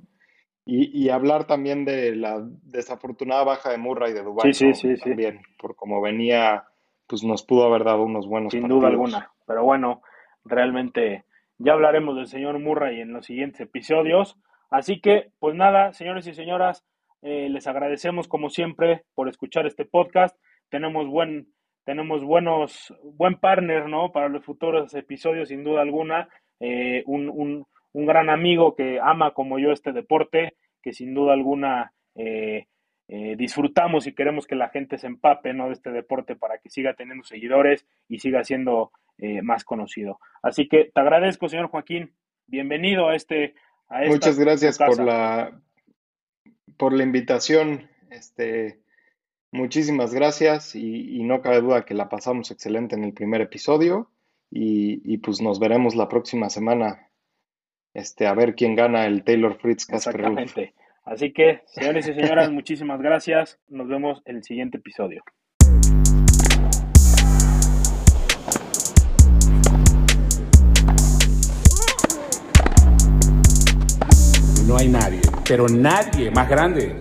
Y, y hablar también de la desafortunada baja de Murray de Dubái, sí, ¿no? sí, sí, También, por como venía, pues nos pudo haber dado unos buenos sin duda alguna. Pero bueno, realmente ya hablaremos del señor Murray en los siguientes episodios. Así que, pues nada, señores y señoras, eh, les agradecemos como siempre por escuchar este podcast. Tenemos buen, tenemos buenos, buen partner, ¿no? Para los futuros episodios, sin duda alguna. Eh, un, un, un gran amigo que ama como yo este deporte, que sin duda alguna eh, disfrutamos y queremos que la gente se empape ¿no? de este deporte para que siga teniendo seguidores y siga siendo más conocido. Así que te agradezco, señor Joaquín. Bienvenido a este a Muchas gracias por la, por la invitación. Este, muchísimas gracias y, y no cabe duda que la pasamos excelente en el primer episodio y, y pues nos veremos la próxima semana este, a ver quién gana el Taylor Fritz Casper. Exactamente. Así que, señores y señoras, muchísimas gracias. Nos vemos en el siguiente episodio. No hay nadie, pero nadie más grande.